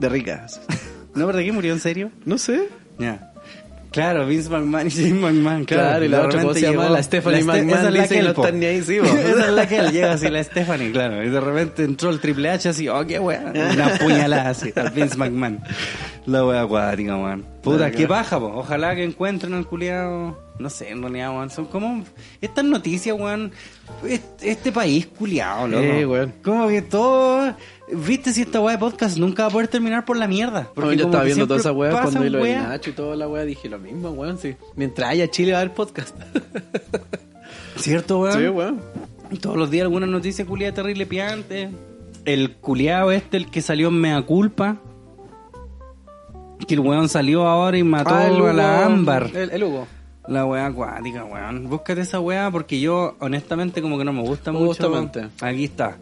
De ricas. No, ¿de qué murió en serio? No sé. Ya. Claro, Vince McMahon y Jim McMahon, claro. Claro, y la otra, ¿cómo repente se llama? La Stephanie Ste- McMahon, esa es la que no están ni ahí, sí, esa es la que él llega así, la Stephanie, claro. Y de repente entró el Triple H así, oh, qué wea. Una puñalada así, al Vince McMahon. La wea acuática, weón. Puta, qué paja, po. Ojalá que encuentren al culiado. No sé, en realidad, weón. Son como. Estas noticias, weón. Este, este país culiado, loco. Eh, weón. Como que todo. Viste si esta weá de podcast nunca va a poder terminar por la mierda. Porque yo estaba viendo toda esa weá cuando vi lo weas. Nacho y toda la weá, dije lo mismo, weón, sí. Mientras haya Chile va a haber podcast. ¿Cierto, weón? Sí, weón. Todos los días alguna noticia culiada terrible piante. El culiado este, el que salió en Mea Culpa. Que el weón salió ahora y mató Ah, el a la Ámbar. El, el Hugo. La weá acuática, weón. Búscate esa weá porque yo, honestamente, como que no me gusta mucho. Justamente. Aquí está.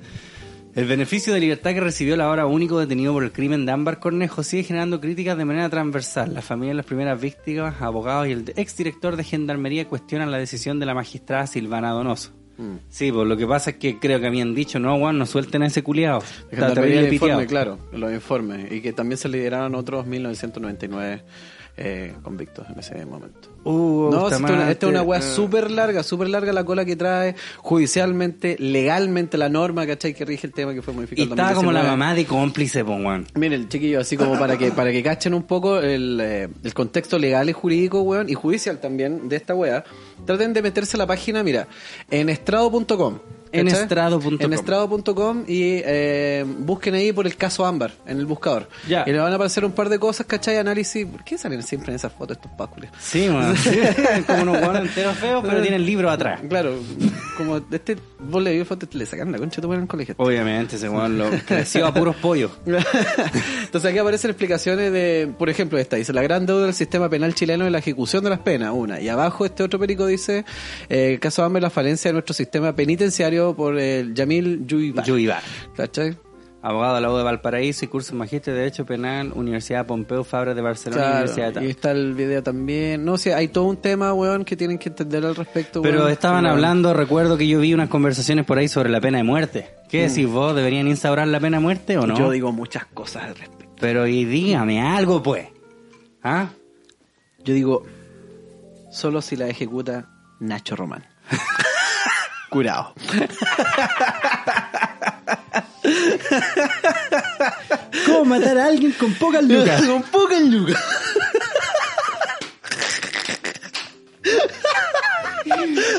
El beneficio de libertad que recibió el ahora único detenido por el crimen de Ámbar Cornejo sigue generando críticas de manera transversal. La familia de las primeras víctimas, abogados y el exdirector de Gendarmería cuestionan la decisión de la magistrada Silvana Donoso. Mm. Sí, pues lo que pasa es que creo que habían dicho, no, weón, no suelten a ese culiado. Está el informe, claro, los informes. Y que también se lideraron otros 1999 eh, convictos en ese momento. Uh, No, si esta es una- weá súper larga, súper larga la cola que trae judicialmente, legalmente la norma, ¿cachai? Que rige el tema que fue Y modificado en estaba como la 2019. mamá de cómplice, pues, weón. Miren, chiquillo, así como para que para que cachen un poco el, eh, el contexto legal y jurídico, weón, y judicial también de esta weá, traten de meterse a la página, mira, en estrado.com. En estrado.com. En estrado.com y eh, busquen ahí por el caso Ámbar en el buscador. Ya. Y le van a aparecer un par de cosas, ¿cachai? Análisis. ¿Por qué salen siempre en esas fotos estos páculos? Sí, como unos weones enteros feos, pero tienen libro atrás. Claro, como este, vos le dio fotos, le sacaron la concha tu en el colegio. Obviamente, ese weón lo creció a puros pollos. Entonces aquí aparecen explicaciones de, por ejemplo, esta dice la gran deuda del sistema penal chileno es la ejecución de las penas, una. Y abajo este otro perico dice, eh, el caso Amber, la falencia de nuestro sistema penitenciario por el Yamil Yuibar. Yuibar. ¿Cachai? Abogado de la U de Valparaíso y curso magíster de Derecho Penal, Universidad Pompeu Fabra de Barcelona, Claro, Universidad de y está el video también. No sé, hay todo un tema, weón, que tienen que entender al respecto. Pero estaban Weón. hablando, recuerdo que yo vi unas conversaciones por ahí sobre la pena de muerte. ¿Qué Mm. decís vos? ¿Deberían instaurar la pena de muerte o no? Yo digo muchas cosas al respecto. Pero y dígame algo, pues. ¿Ah? Yo digo, solo si la ejecuta Nacho Román. Curado. ¿Cómo matar a alguien con pocas lucas? Con pocas lucas.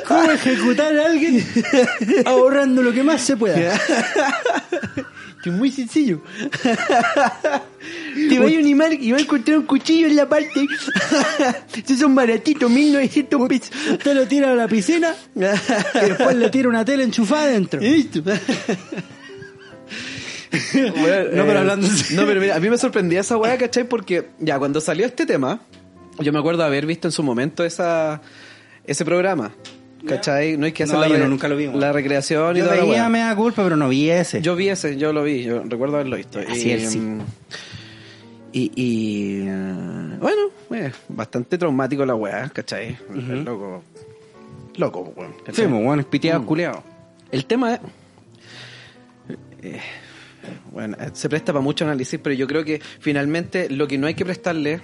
¿Cómo ejecutar a alguien ahorrando lo que más se pueda? Que es muy sencillo. Te va a animar y va a encontrar un cuchillo en la parte. Esos son baratitos, 1900 pesos. Usted lo tira a la piscina y después le tira una tele enchufada adentro. Listo. No, pero hablando en serio. No, pero mira, a mí me sorprendía esa weá, ¿cachai? Porque ya cuando salió este tema, yo me acuerdo de haber visto en su momento esa ese programa. ¿Cachai? No hay que hacer No, la, yo no, nunca lo vi, weón. la recreación y Yo toda la veía weá. me da culpa, pero no vi ese. Yo vi ese, yo lo vi, yo recuerdo haberlo visto. Así y, es, sí. mm, Y, y, eh, bueno, eh, bastante traumático la weá, ¿cachai? El Loco. Loco, weón. Sí, pues, bueno, piteados Mm. culeados. El tema es. eh, bueno, se presta para mucho análisis, pero yo creo que finalmente lo que no hay que prestarle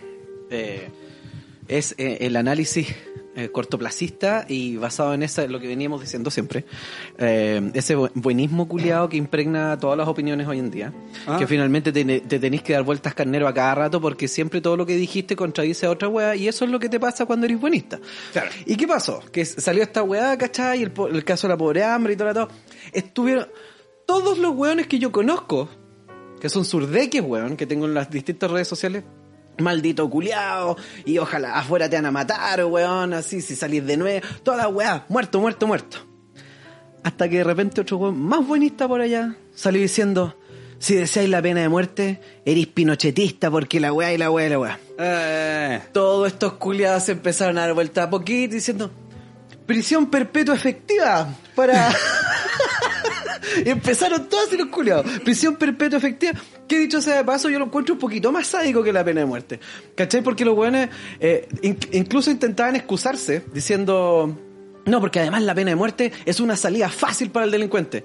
eh, es el análisis eh, cortoplacista y basado en esa, lo que veníamos diciendo siempre, eh, ese bu- buenismo culiado que impregna todas las opiniones hoy en día, Ah. que finalmente te, te tenés que dar vueltas carnero a cada rato porque siempre todo lo que dijiste contradice a otra wea y eso es lo que te pasa cuando eres buenista. Claro. ¿Y qué pasó? Que salió esta weá, ¿cachai? El, po- el caso de la pobre hambre y todo, todo. Estuvieron todos los weones que yo conozco, que son surdeques, weón, que tengo en las distintas redes sociales. Maldito culiao, y ojalá afuera te van a matar, weón, así, si salís de nuevo, toda la weá, muerto, muerto, muerto. Hasta que de repente otro weón más buenista por allá salió diciendo, si deseáis la pena de muerte, eres pinochetista porque la weá y la weá y la weá Eh, todos estos culiados se empezaron a dar vuelta a poquito diciendo prisión perpetua efectiva para y empezaron todos los culiados. Prisión perpetua efectiva. Que dicho sea de paso yo lo encuentro un poquito más sádico que la pena de muerte. ¿cachai? porque los weones eh, in- incluso intentaban excusarse diciendo no porque además la pena de muerte es una salida fácil para el delincuente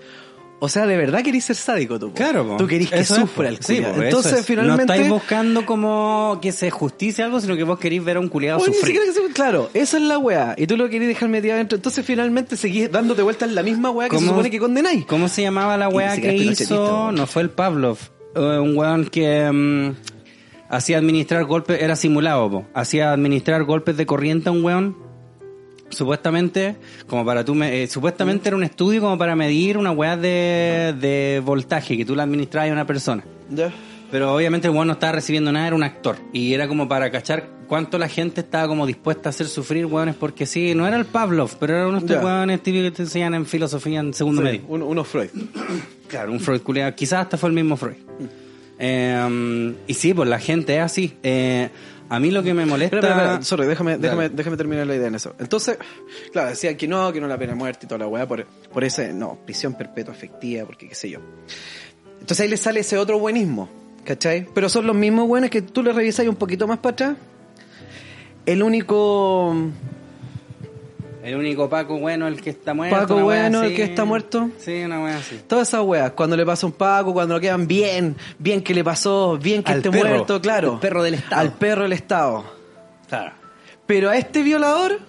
o sea, de verdad querís ser sádico tú. po? Claro, po. Tú querís que Eso es, sufra el Sí, Entonces, es. finalmente. No estáis buscando como que se justicie algo, sino que vos queréis ver a un culiado ni sufrir. siquiera que se- claro, esa es la weá. Y tú lo querías dejar metido adentro. Entonces finalmente seguís dándote vueltas en la misma weá que se ¿Cómo- supone que condenáis. ¿Cómo se llamaba la weá ni que hizo? No fue el Pavlov. Eh, un weón que mm, hacía administrar golpes, era simulado, po. hacía administrar golpes de corriente a un weón. Supuestamente, como para tú, me- eh, supuestamente era un estudio como para medir una weá de, de voltaje que tú la administrabas a una persona. Pero obviamente el weón no estaba recibiendo nada, era un actor. Y era como para cachar cuánto la gente estaba como dispuesta a hacer sufrir weones, porque sí, no era el Pavlov, pero era uno de estos Ya. weones típicos que te enseñan en filosofía en segundo Sí, medio. uno, uno Freud. Claro, un Freud culiado. Quizás hasta fue el mismo Freud. Eh, y sí, pues la gente es así. Eh, A mí lo que me molesta... Espera, espera, espera, sorry, déjame, déjame, déjame terminar la idea en eso. Entonces, claro, decían que no, que no la pena de muerte y toda la weá, por, por ese, no, prisión perpetua efectiva, porque qué sé yo. Entonces ahí le sale ese otro buenismo, ¿cachai? Pero son los mismos buenos que tú le revisas un poquito más para atrás. El único El único Paco bueno, el que está muerto. Paco bueno, el que está muerto. Sí, una wea así. Todas esas weas, cuando le pasa a un Paco, cuando lo quedan bien, bien que le pasó, bien que Al esté perro, muerto, claro. al perro del Estado. Al perro del Estado. Claro. Pero a este violador,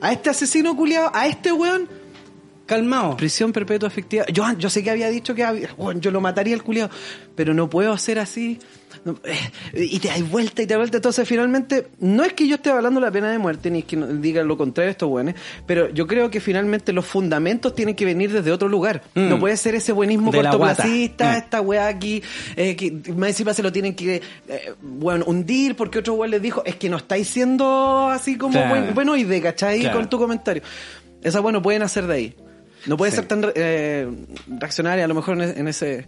a este asesino culiado, a este weón, Calmado. prisión perpetua efectiva. Yo, yo sé que había dicho que había- yo lo mataría al culiado, pero no puedo hacer así. No, eh, y te das vuelta y te das vuelta. Entonces, finalmente, no es que yo esté hablando de la pena de muerte, ni es que no- diga lo contrario estos buenos, pero yo creo que finalmente los fundamentos tienen que venir desde otro lugar. Mm. No puede ser ese buenismo De la cortoplacista. Mm. esta weá aquí, eh, que más encima se lo tienen que, eh, bueno, hundir porque otro weón les dijo, es que no estáis siendo así como Claro. buen, buenoide, ¿cachai? Claro. Con tu comentario. Esa bueno pueden hacer de ahí. No puede Sí. ser tan eh, reaccionaria a lo mejor en, en ese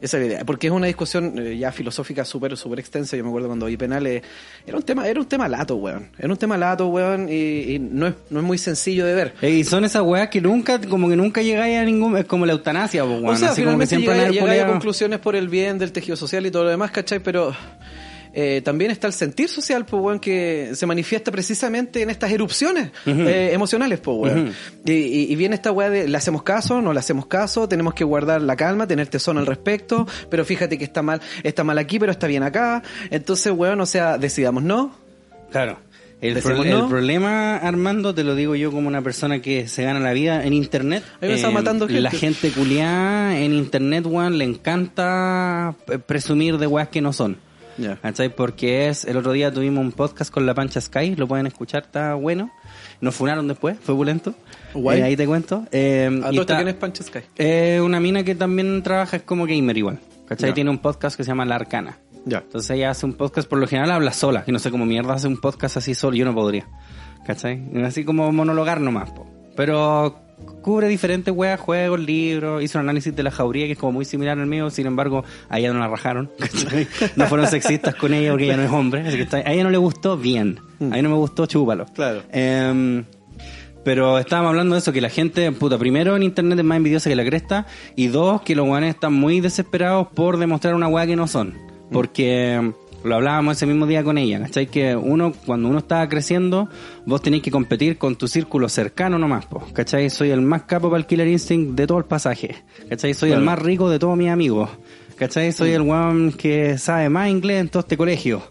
esa idea, porque es una discusión eh, ya filosófica súper súper extensa. Yo me acuerdo cuando vi penales, era un tema era un tema lato, weón. Era un tema lato, weón, y, y no, es, no es muy sencillo de ver. Y son esas weas que nunca, como que nunca llegáis a ningún, es como la eutanasia, weón. o sea, así como que finalmente siempre llegáis a conclusiones por el bien del tejido social y todo lo demás, ¿cachai? Pero eh, también está el sentir social, pues, weón, que se manifiesta precisamente en estas erupciones eh, emocionales, pues, weón. y, y- y viene esta weá de, ¿le hacemos caso? ¿No le hacemos caso? Tenemos que guardar la calma, tener tesón al respecto, pero fíjate que está mal, está mal aquí, pero está bien acá. Entonces, weón, o sea, decidamos no. Claro. El, Decimos pro- no. el problema, Armando, te lo digo yo como una persona que se gana la vida en internet. me está matando gente. La gente culiada en internet, weón, le encanta presumir de weas que no son. Ya. ¿Cachai? Porque es, el otro día tuvimos un podcast con la Pancha Sky, lo pueden escuchar, está bueno. Nos funaron después, fue bulento. Guay. Eh, ahí te cuento. Eh, A y está- ¿quién es Pancho Sky? eh, una mina que también trabaja es como gamer igual. ¿Cachai? Ya. Tiene un podcast que se llama La Arcana. Ya. Entonces ella hace un podcast, por lo general habla sola, que no sé cómo mierda hace un podcast así solo, yo no podría. ¿Cachai? Así como monologar nomás, po. Pero cubre diferentes weas, juegos, libros, hizo un análisis de la jauría que es como muy similar al mío, sin embargo, a ella no la rajaron. No fueron sexistas con ella porque ella no es hombre, así que está- a ella no le gustó, bien. A ella no me gustó, chúpalo. Claro. Em, pero estábamos hablando de eso, que la gente, puta, primero en internet es más envidiosa que la cresta, y dos, que los guanes están muy desesperados por demostrar una weá que no son. Porque lo hablábamos ese mismo día con ella, ¿cachai? Que uno, cuando uno está creciendo, vos tenés que competir con tu círculo cercano nomás, po, ¿cachai? Soy el más capo para el Killer Instinct de todo el pasaje, ¿cachai? Soy el más rico de todos mis amigos, ¿cachai? Soy el weón que sabe más inglés en todo este colegio.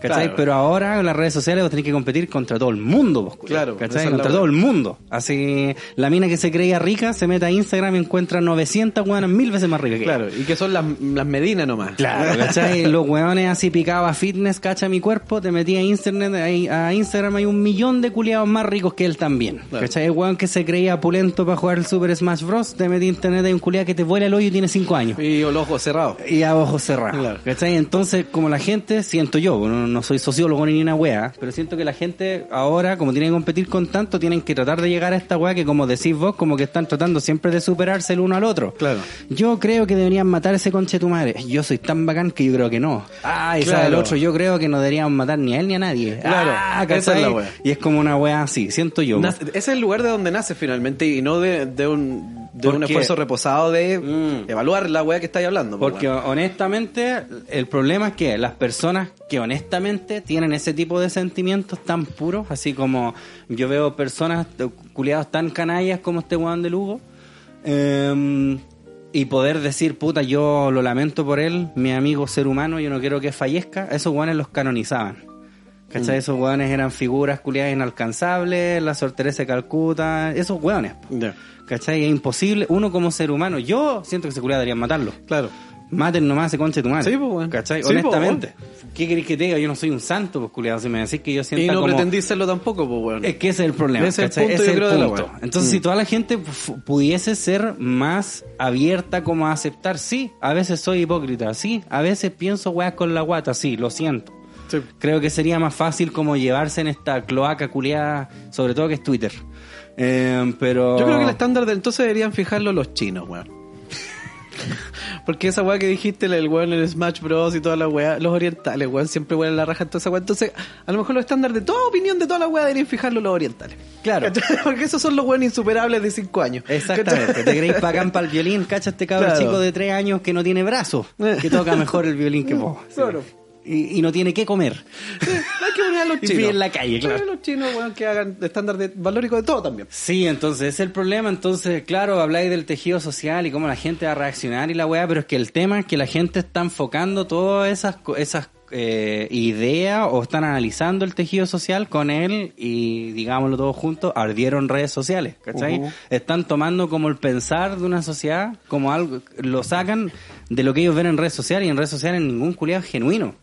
¿Cachai? Claro. Pero ahora en las redes sociales vos tenés que competir contra todo el mundo, vos. Claro, ¿cachai? Contra todo el mundo. Así, la mina que se creía rica se mete a Instagram y encuentra 900 weonas mil veces más ricas que ella. Claro, y que son las, las medinas nomás. Claro, ¿cachai? Los weones así picaba fitness, cacha mi cuerpo, te metía a Internet, ahí- a Instagram hay un millón de culiados más ricos que él también. Claro. ¿Cachai? El weón que se creía pulento para jugar el Super Smash Bros. Te metí a Internet hay un culiado que te vuela el hoyo y tiene 5 años. Y los ojos cerrados. Y a ojos cerrados. Claro. ¿Cachai? Entonces, como la gente, siento yo, no, no soy sociólogo ni una wea, pero siento que la gente ahora, como tiene que competir con tanto, tienen que tratar de llegar a esta wea que, como decís vos, como que están tratando siempre de superarse el uno al otro. Claro. Yo creo que deberían matar ese conche tu madre. Yo soy tan bacán que yo creo que no. Ah, y sabe el Claro. otro, yo creo que no deberían matar ni a él ni a nadie. Claro, Ah, esa es ¿cachai? la wea. Y es como una wea así, siento yo. Nace- ese es el lugar de donde nace finalmente y no de, de un, de un esfuerzo reposado de Mm. evaluar la weá que estáis hablando. Porque honestamente, el problema es que las personas que honestamente tienen ese tipo de sentimientos tan puros, así como yo veo personas culiados tan canallas como este weón de Lugo, eh, y poder decir, puta, yo lo lamento por él, mi amigo ser humano, yo no quiero que fallezca, esos weones los canonizaban. ¿Cachai? Mm. Esos weones eran figuras culiadas inalcanzables, la Sor Teresa de Calcuta, esos weones. po. ¿Cachai? Es imposible, uno como ser humano, yo siento que ese culiado deberían matarlo. claro. Maten nomás ese conche de tu madre. Sí, pues, weón. ¿Cachai? Sí, pues, Honestamente. ¿Qué querés que te diga? Yo no soy un santo, pues, culiado. Si me decís que yo siento Y no como... pretendí serlo tampoco, pues, weón. Es que ese es el problema. Ese es el punto, Ese yo creo, de la punto. weá. Entonces, Mm. si toda la gente pudiese ser más abierta como a aceptar, sí, a veces soy hipócrita, sí, a veces pienso weas con la guata, sí, lo siento. Sí. Creo que sería más fácil como llevarse en esta cloaca culiada, sobre todo que es Twitter. Eh, pero... Yo creo que el estándar de entonces deberían fijarlo los chinos, weón. Porque esa weá que dijiste, el weón en el Smash Bros. y toda la weá, los orientales, weón, siempre weón la raja en toda esa weá. Entonces, a lo mejor los estándares de toda opinión de toda la weá deberían fijarlo los orientales. Claro. Porque esos son los weones insuperables de 5 años. Exactamente, te creéis para el violín, cacha este cabrón Claro. chico de 3 años que no tiene brazos, que toca mejor el violín que vos. Claro. Y, y no tiene que comer. Hay que poner a los Y chinos. vive en la calle, claro. Los chinos, weón, que hagan estándar de valórico de todo también. Sí, entonces ese es el problema. Entonces, claro, habláis del tejido social y cómo la gente va a reaccionar y la weá, pero es que el tema es que la gente está enfocando todas esas, esas eh, ideas o están analizando el tejido social con él y, digámoslo todos juntos, ardieron redes sociales, ¿cachai? Están tomando como el pensar de una sociedad como algo, lo sacan de lo que ellos ven en redes sociales y en redes sociales ningún culiado es genuino.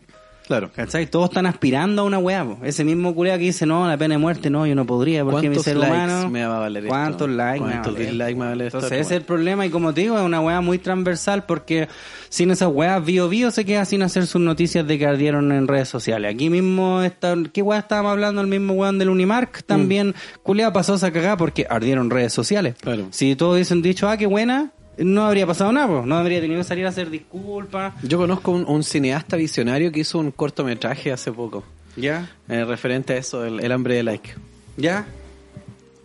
Claro. ¿Cachai? Todos están aspirando a una weá. po. Ese mismo culiado que dice, no, la pena de muerte, no, yo no podría, porque mi ¿Cuántos ser likes humano... me va a valer esto? ¿Cuántos likes me va a ¿Cuántos valer? dislikes me va a valer esto? Entonces ese es el problema y como te digo, es una weá muy transversal porque sin esas weas Bio Bio se queda sin hacer sus noticias de que ardieron en redes sociales. Aquí mismo, está, ¿qué weá estábamos hablando? El mismo weón del Unimark también, culiado pasó esa cagada porque ardieron redes sociales. Claro. Si todos hubiesen dicho, ah, qué buena, no habría pasado nada, po. no habría tenido que salir a hacer disculpas. Yo conozco un, un cineasta visionario que hizo un cortometraje hace poco. ¿Ya? eh, referente a eso, el, el hambre de like. ¿Ya?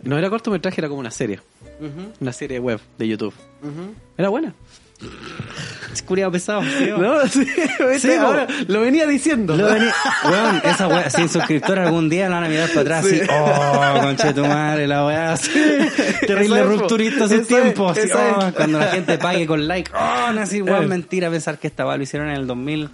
No era cortometraje, era como una serie. Una serie web de YouTube. Era buena. Es culiado pesado. tío. No, sí. Sí. Ahora lo venía diciendo. Lo vení- Weón, esa weá, sin suscriptor algún día la van a mirar para atrás Sí. así, oh, conche tu madre, la weá, así, terrible es, rupturista es, así, esa oh, es. cuando la gente pague con like, oh, no, así, weón, Eh. mentira pensar que esta weá lo hicieron en el 2000,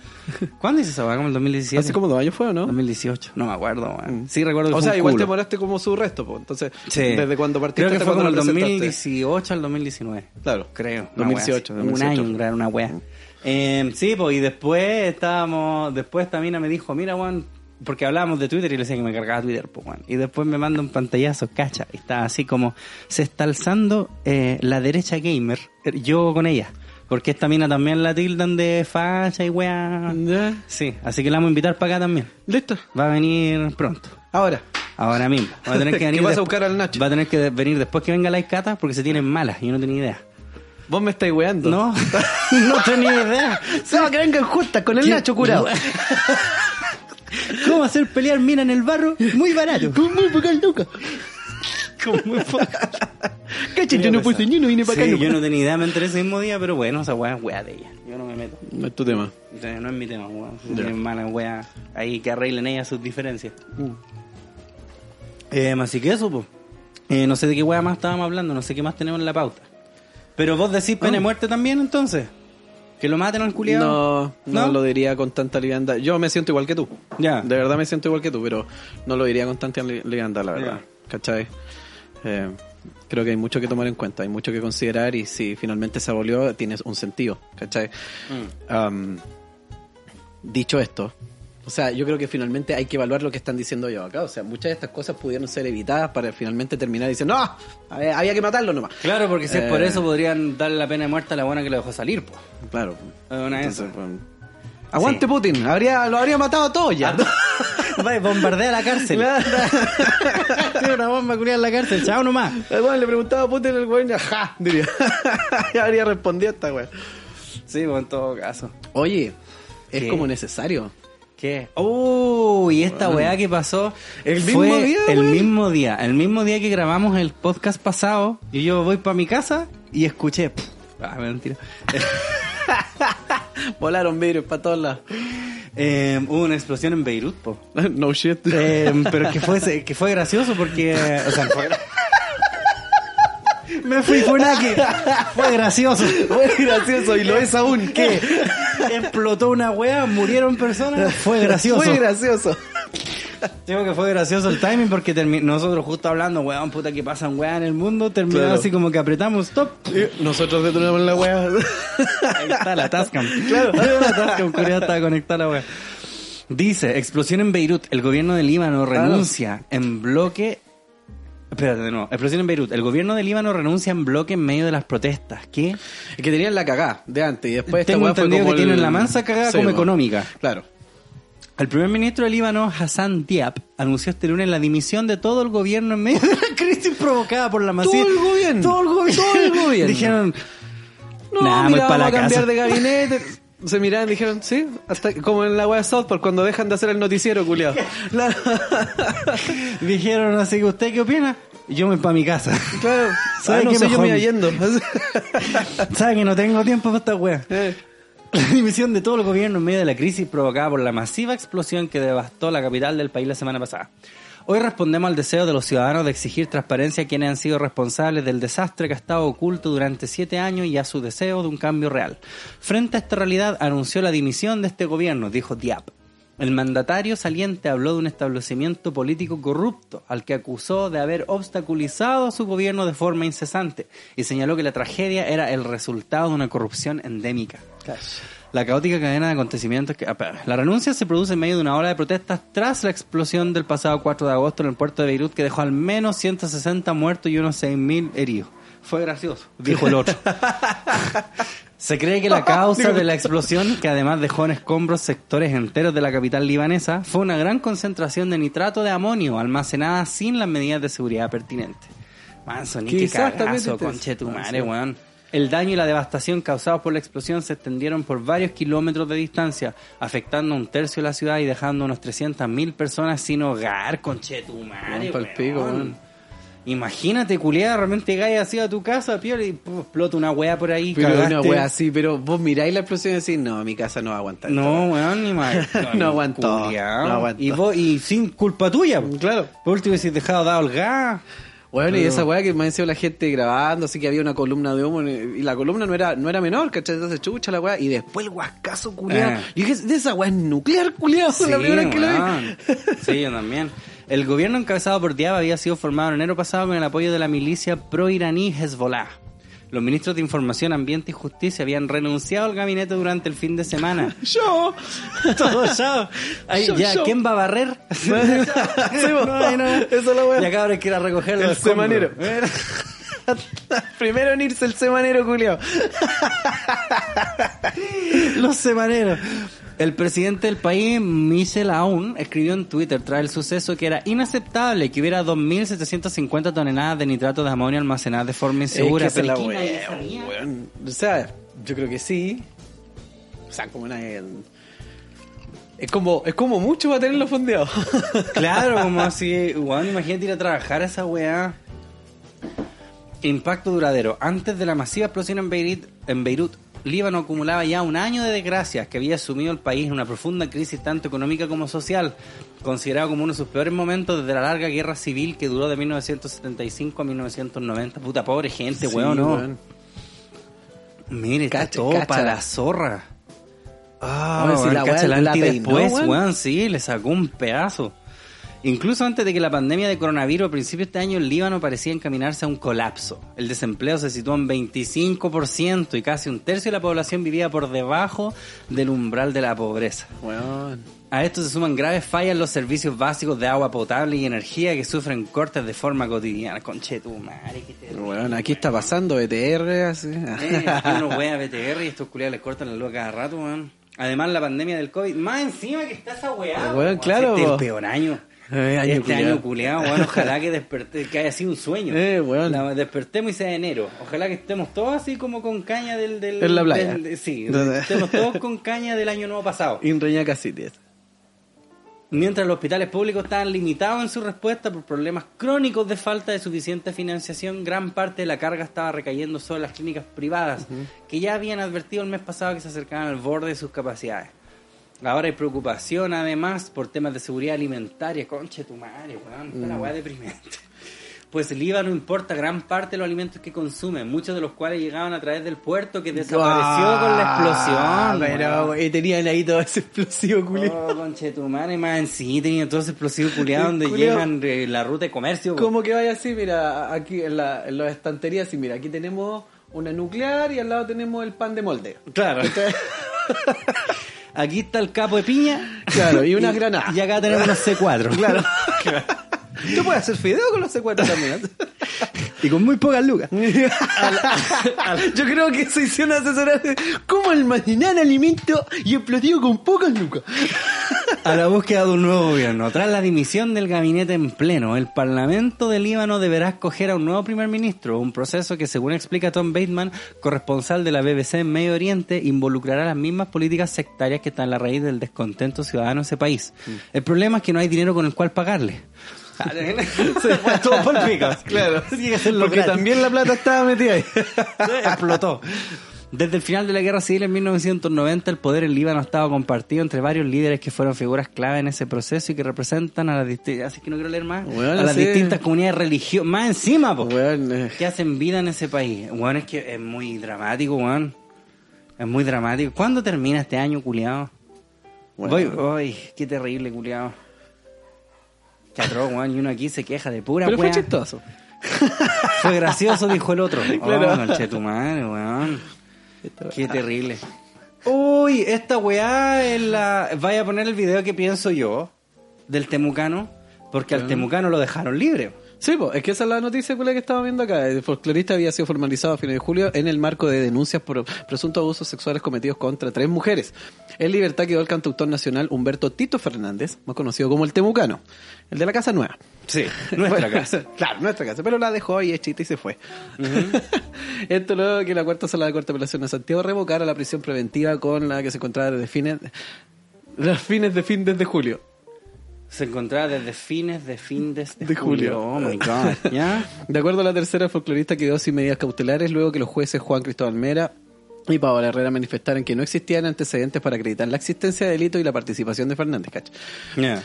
¿cuándo hizo esa weá? ¿Como el 2017? Hace como dos años fue, ¿o ¿no? 2018, no me acuerdo, weón. Sí recuerdo que O sea, igual culo. te moraste como su resto, pues. Entonces, Sí. desde cuando partiste Creo que fue como el lo presentaste. 2018 al 2019. Claro. Creo. una 2018, wea así. 2018. Un año, gran- una wea. Eh, sí, pues, y después estábamos, después esta mina me dijo, mira, Juan, porque hablábamos de Twitter y le decía que me cargaba Twitter, pues, Juan. Y después me manda un pantallazo, cacha, y está así como, se está alzando eh, la derecha gamer, eh, yo con ella. Porque esta mina también la tildan de facha y wea. Ya. Sí, así que la vamos a invitar para acá también. Listo. Va a venir pronto. Ahora. Ahora mismo. Va a tener que ¿Qué venir vas a desp- buscar al Nacho? Va a tener que de- venir después que venga la Icata porque se tienen malas y yo no tenía idea. Vos me estáis weando. No, no tenía idea. No, que vengan justas con el ¿Qué? Nacho curado. ¿Cómo hacer pelear mina en el barro? Muy barato. muy poca nunca. Como muy Cachen, yo no puse ni uno, vine para Sí, acá. yo no tenía idea, me enteré ese mismo día, pero bueno, esa weá es weá de ella. Yo no me meto. No es tu tema. No es mi tema, weón. Ya. tienen malas weas, ahí que arreglen ellas sus diferencias. Eh, así que eso, pues. Eh, no sé de qué wea más estábamos hablando, no sé qué más tenemos en la pauta. Pero vos decís pena de muerte también, entonces. Que lo maten al culiado. No, no, lo diría con tanta liviandad. Yo me siento igual que tú. Ya. De verdad me siento igual que tú, pero no lo diría con tanta li- liviandad, la verdad. ¿Cachai? Eh, creo que hay mucho que tomar en cuenta, hay mucho que considerar y si finalmente se abolió, tiene un sentido. ¿Cachai? Mm. Um, dicho esto, o sea, yo creo que finalmente hay que evaluar lo que están diciendo yo acá. O sea, muchas de estas cosas pudieron ser evitadas para finalmente terminar diciendo, no, había que matarlo nomás. Claro, porque si es por Eh, eso podrían darle la pena de muerte a la buena que lo dejó salir, pues. Claro. Una Entonces, pues, aguante Putin, habría, lo habría matado a todos ya. Bombardea la cárcel. Tiene una bomba culiada en la cárcel, chao nomás. Weón le preguntaba a Putin el weón, ja, diría. ya habría respondido esta weón. Sí, pues en todo caso. Oye, es ¿Qué? como necesario. ¿Qué? Oh, y esta weá que pasó ¿El fue mismo día, el mismo día, el mismo día que grabamos el podcast pasado y yo voy para mi casa y escuché, pff, ah, mentira. Volaron vidrios para todos lados. Eh, hubo una explosión en Beirut, po. no shit. Eh, pero que fue, que fue gracioso porque. O sea, fue. Me fui Funaki. Fue gracioso. Fue gracioso y lo es aún. ¿Qué? Explotó una wea, murieron personas. Fue gracioso. Fue gracioso. Digo que fue gracioso el timing porque nosotros justo hablando, weón, puta que pasan weá en el mundo, terminó Claro. así como que apretamos stop. Nosotros detonamos la weá. Ahí está la Tascam. Claro, la Tascam, curiosa estaba conectada la wea. Dice, explosión en Beirut, el gobierno de Líbano renuncia en bloque... Espérate, de nuevo. Explosión en Beirut. El gobierno de Líbano renuncia en bloque en medio de las protestas. ¿Qué? Es que tenían la cagá de antes y después esta Tengo fue entendido como que el- tienen la mansa cagada Sí, como económica. Claro. El primer ministro de Líbano, Hassan Diab, anunció este lunes la dimisión de todo el gobierno en medio de la crisis provocada por la masiva. Todo el gobierno. Todo el gobierno. Todo el gobierno. Dijeron, No, Nah, mira, vamos la a cambiar casa. de gabinete. Se miraron y dijeron, sí, hasta como en la web de South Park cuando dejan de hacer el noticiero, culiado. Dijeron así que usted qué opina. Yo me voy para mi casa. claro. ¿Sabe Ah, no qué sé, yo me iba mejor? yendo. ¿Sabe que no tengo tiempo para esta wea? Eh. La dimisión de todo el gobierno en medio de la crisis provocada por la masiva explosión que devastó la capital del país la semana pasada. Hoy respondemos al deseo de los ciudadanos de exigir transparencia a quienes han sido responsables del desastre que ha estado oculto durante siete años y a su deseo de un cambio real. Frente a esta realidad, anunció la dimisión de este gobierno, dijo Diap. El mandatario saliente habló de un establecimiento político corrupto al que acusó de haber obstaculizado a su gobierno de forma incesante y señaló que la tragedia era el resultado de una corrupción endémica. La caótica cadena de acontecimientos que... La renuncia se produce en medio de una ola de protestas tras la explosión del pasado 4 de agosto en el puerto de Beirut que dejó al menos 160 muertos y unos 6.000 heridos. Fue gracioso, dijo el otro. Se cree que la causa de la explosión, que además dejó en escombros sectores enteros de la capital libanesa, fue una gran concentración de nitrato de amonio almacenada sin las medidas de seguridad pertinentes. Manso, ni qué cagazo, te- conchetumare, weón. El daño y la devastación causados por la explosión se extendieron por varios kilómetros de distancia, afectando a un tercio de la ciudad y dejando unos 300.000 personas sin hogar, Weón, pa'l pico, weón. Imagínate, culiada, realmente cae así a tu casa, piola, y puf, explota una wea por ahí, Pero cagaste. una wea así, pero vos miráis la explosión y decís, no, mi casa no va a aguantar. No, weón, ni más. No aguantó, Culiao. no aguantó. Y, vos, y sin culpa tuya. Claro. Por último, si dejado dado el gas. Bueno, y esa weá que me sido la gente grabando, así que había una columna de humo, y la columna no era, no era menor, ¿cachai? Entonces chucha la weá, y después el guascazo culiado. Ah. Y dije, de esa weá es nuclear culiado, Sí, la primera vez que lo vi. Sí, yo también. El gobierno encabezado por Diab había sido formado en enero pasado con el apoyo de la milicia pro-iraní Hezbollah. Los ministros de Información, Ambiente y Justicia habían renunciado al gabinete durante el fin de semana. Yo. Todo ya. Ahí, Yo, ya, yo. ¿quién va a barrer? Sí. No, ahí no. Esa es la weá. Ya cabrón, hay que ir a recoger El los escombros. semanero. Primero en irse el semanero culiado. Los semaneros. El presidente del país, Michel Aoun, escribió en Twitter tras el suceso que era inaceptable que hubiera 2.750 toneladas de nitrato de amonio almacenadas de forma insegura. Es que la weón. O sea, yo creo que sí. O sea, como una... Es como, es como mucho para tenerlo fondeado. Claro, como así, weón, imagínate ir a trabajar a esa weá. Impacto duradero. Antes de la masiva explosión en Beirut, en Beirut, Líbano acumulaba ya un año de desgracias que había sumido el país en una profunda crisis tanto económica como social, considerado como uno de sus peores momentos desde la larga guerra civil que duró de 1975 a 1990. Puta, pobre gente, Sí, weón, ¿no? weón. Mire, está Cacha, todo cacha. para la zorra. Ah, decir, weón, la peinó, después, weón. weón, sí, le sacó un pedazo. Incluso antes de que la pandemia de coronavirus a principios de este año, el Líbano parecía encaminarse a un colapso. El desempleo se situó en 25% y casi un tercio de la población vivía por debajo del umbral de la pobreza. Weón. A esto se suman graves fallas en los servicios básicos de agua potable y energía que sufren cortes de forma cotidiana. Conche tu madre, qué terrible. Weón, aquí está pasando BTR, así. Eh, uno wea BTR y estos culiados les cortan la luz a cada rato, weón. Además, la pandemia del COVID. Más encima que está esa weá. Weón, claro, Este es el peor año. Eh, año este culiao. año culiado, weón. Ojalá que desperté, que haya sido un sueño. Eh, weón. La- despertemos y sea enero. Ojalá que estemos todos así como con caña del. del En la playa. del- sí, estemos todos con caña del año nuevo pasado. Inreñaca City. Mientras los hospitales públicos estaban limitados en su respuesta por problemas crónicos de falta de suficiente financiación, gran parte de la carga estaba recayendo sobre las clínicas privadas, que ya habían advertido el mes pasado que se acercaban al borde de sus capacidades. Ahora hay preocupación además por temas de seguridad alimentaria. Conche tu madre, weón. Está la Mm. weá deprimente. Pues el Líbano importa gran parte de los alimentos que consume, muchos de los cuales llegaban a través del puerto que desapareció con la explosión. Pero, weón. güey, tenían ahí todo ese explosivo, culiao. Oh, conchetumare, más en sí tenía todo ese explosivo culiado donde llegan de la ruta de comercio. Como que vaya así, mira, aquí en, la, en las estanterías, y mira, aquí tenemos una nuclear y al lado tenemos el pan de molde. Claro. Aquí está el capo de piña. Claro, y unas granadas. Y acá tenemos unos C4. Claro. Tú puedes hacer fideo con los C4 también. Y con muy pocas lucas. Yo creo que se hicieron asesorar de cómo almacenar alimentos y explosivo con pocas lucas. a la búsqueda de un nuevo gobierno. Tras la dimisión del gabinete en pleno, el Parlamento del Líbano deberá escoger a un nuevo primer ministro, un proceso que, según explica Tom Bateman, corresponsal de la BBC en Medio Oriente, involucrará las mismas políticas sectarias que están en la raíz del descontento ciudadano de ese país. El problema es que no hay dinero con el cual pagarle. Se fue todo por picas. Claro. Porque gratis. también la plata estaba metida ahí. explotó. Desde el final de la guerra civil en 1990, el poder en Líbano ha estado compartido entre varios líderes que fueron figuras clave en ese proceso y que representan a las distintas, así que no quiero leer más, a las sí. distintas comunidades religiosas, más encima, po, Weón, eh, que hacen vida en ese país. Weón, es que es muy dramático, weón. Es muy dramático. ¿Cuándo termina este año, culiado? Bueno. Voy, qué terrible, culiado. Atroz, weón, y uno aquí se queja de pura Pero fue chistoso. Fue gracioso, dijo el otro. Claro. Oh, conche tu madre, weón. Qué terrible. Uy, esta weá es la... Vaya a poner el video que pienso yo del temucano, porque al temucano lo dejaron libre. Sí, pues, es que esa es la noticia que estaba viendo acá. El folclorista había sido formalizado a fines de julio en el marco de denuncias por presuntos abusos sexuales cometidos contra tres mujeres. En libertad quedó el cantautor nacional Humberto Tito Fernández, más conocido como el Temucano, el de la Casa Nueva. Sí, nuestra casa. Claro, nuestra casa, pero la dejó ahí hechita y se fue. Esto luego que la cuarta sala de Corte de Apelación de Santiago revocara la prisión preventiva con la que se encontraba desde fines, los fines de fin desde julio. Se encontraba desde fines de fin de, De julio. Oh my god. ¿Ya? De acuerdo a la tercera folclorista quedó sin medidas cautelares luego que los jueces Juan Cristóbal Mera y Paola Herrera manifestaron que no existían antecedentes para acreditar la existencia de delito y la participación de Fernández, ¿cachai? Ya.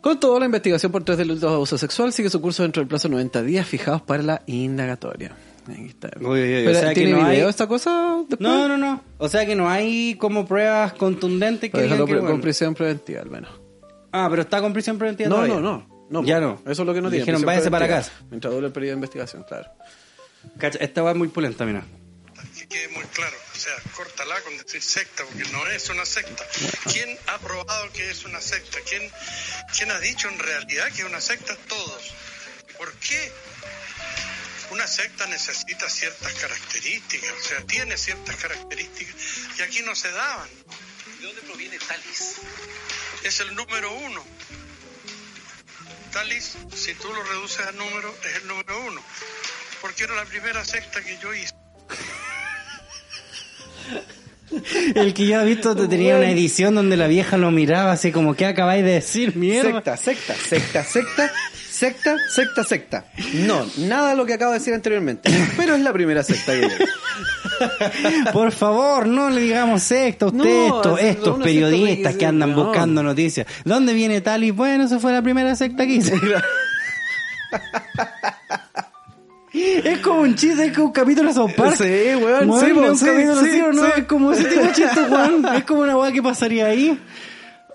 Con todo, la investigación por tres delitos de abuso sexual sigue su curso dentro del plazo de 90 días fijados para la indagatoria. Ahí está. Uy, uy, Pero, o sea que ¿Tiene no video hay- esta cosa? después? No, no, no. O sea que no hay como pruebas contundentes que digan que, pre- bueno. con prisión preventiva, al menos. Ah, pero está con prisión preventiva No, todavía. no, no, no. Ya no. Eso es lo que no tiene. Dijeron, váyase para casa. Mientras dure el periodo de investigación, claro. Cacha, esta va muy pulenta, mira. Que quede muy claro. O sea, córtala con decir secta, porque no es una secta. ¿Quién ha probado que es una secta? ¿Quién, quién ha dicho en realidad que es una secta? Todos. ¿Por qué? Una secta necesita ciertas características, o sea, tiene ciertas características y aquí no se daban. ¿De dónde proviene Talis? Es el número uno. Talis, si tú lo reduces a número, es el número uno. Porque era la primera secta que yo hice. El que yo he visto te tenía una edición donde la vieja lo miraba así como, ¿qué acabáis de decir, mierda? Secta, secta, secta, secta, secta, secta, secta. No, nada de lo que acabo de decir anteriormente. Pero es la primera secta que. Por favor, no le digamos secta a usted, No, estos, es- estos periodistas que andan no. buscando noticias. ¿Dónde viene tal y bueno, esa fue la primera secta que hice? Es como un chiste, es como un capítulo de South Park. Sí, weón, Weón, sí, po, un sí, capítulo sí, así, ¿o no? sí. Es como ese tipo de chiste, weón. Es como una weá que pasaría ahí.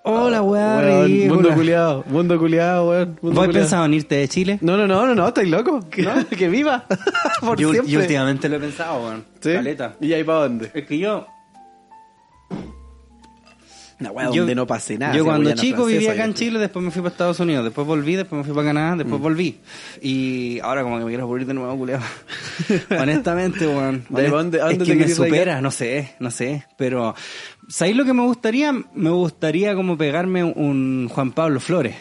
Hola, weá, Weón, ridícula. mundo culiado, mundo culiado, weón. mundo ¿Vos pensado en irte de Chile? No, no, no, no, no, estáis loco. ¿No? Que viva. Por yo, siempre. yo últimamente lo he pensado, weón. ¿Sí? Caleta. ¿Y ahí para dónde? Es que yo, Una weá Yo- donde no pase nada. Yo cuando chico vivía francesa acá en Chile, después me fui para Estados Unidos, después volví, después me fui para Canadá, después volví. Y ahora como que me quiero morir de nuevo, culiado. Honestamente, weón. ¿De dónde- dónde es te que me supera, no sé, no sé. Pero, ¿sabéis lo que me gustaría? Me gustaría como pegarme un Juan Pablo Flores.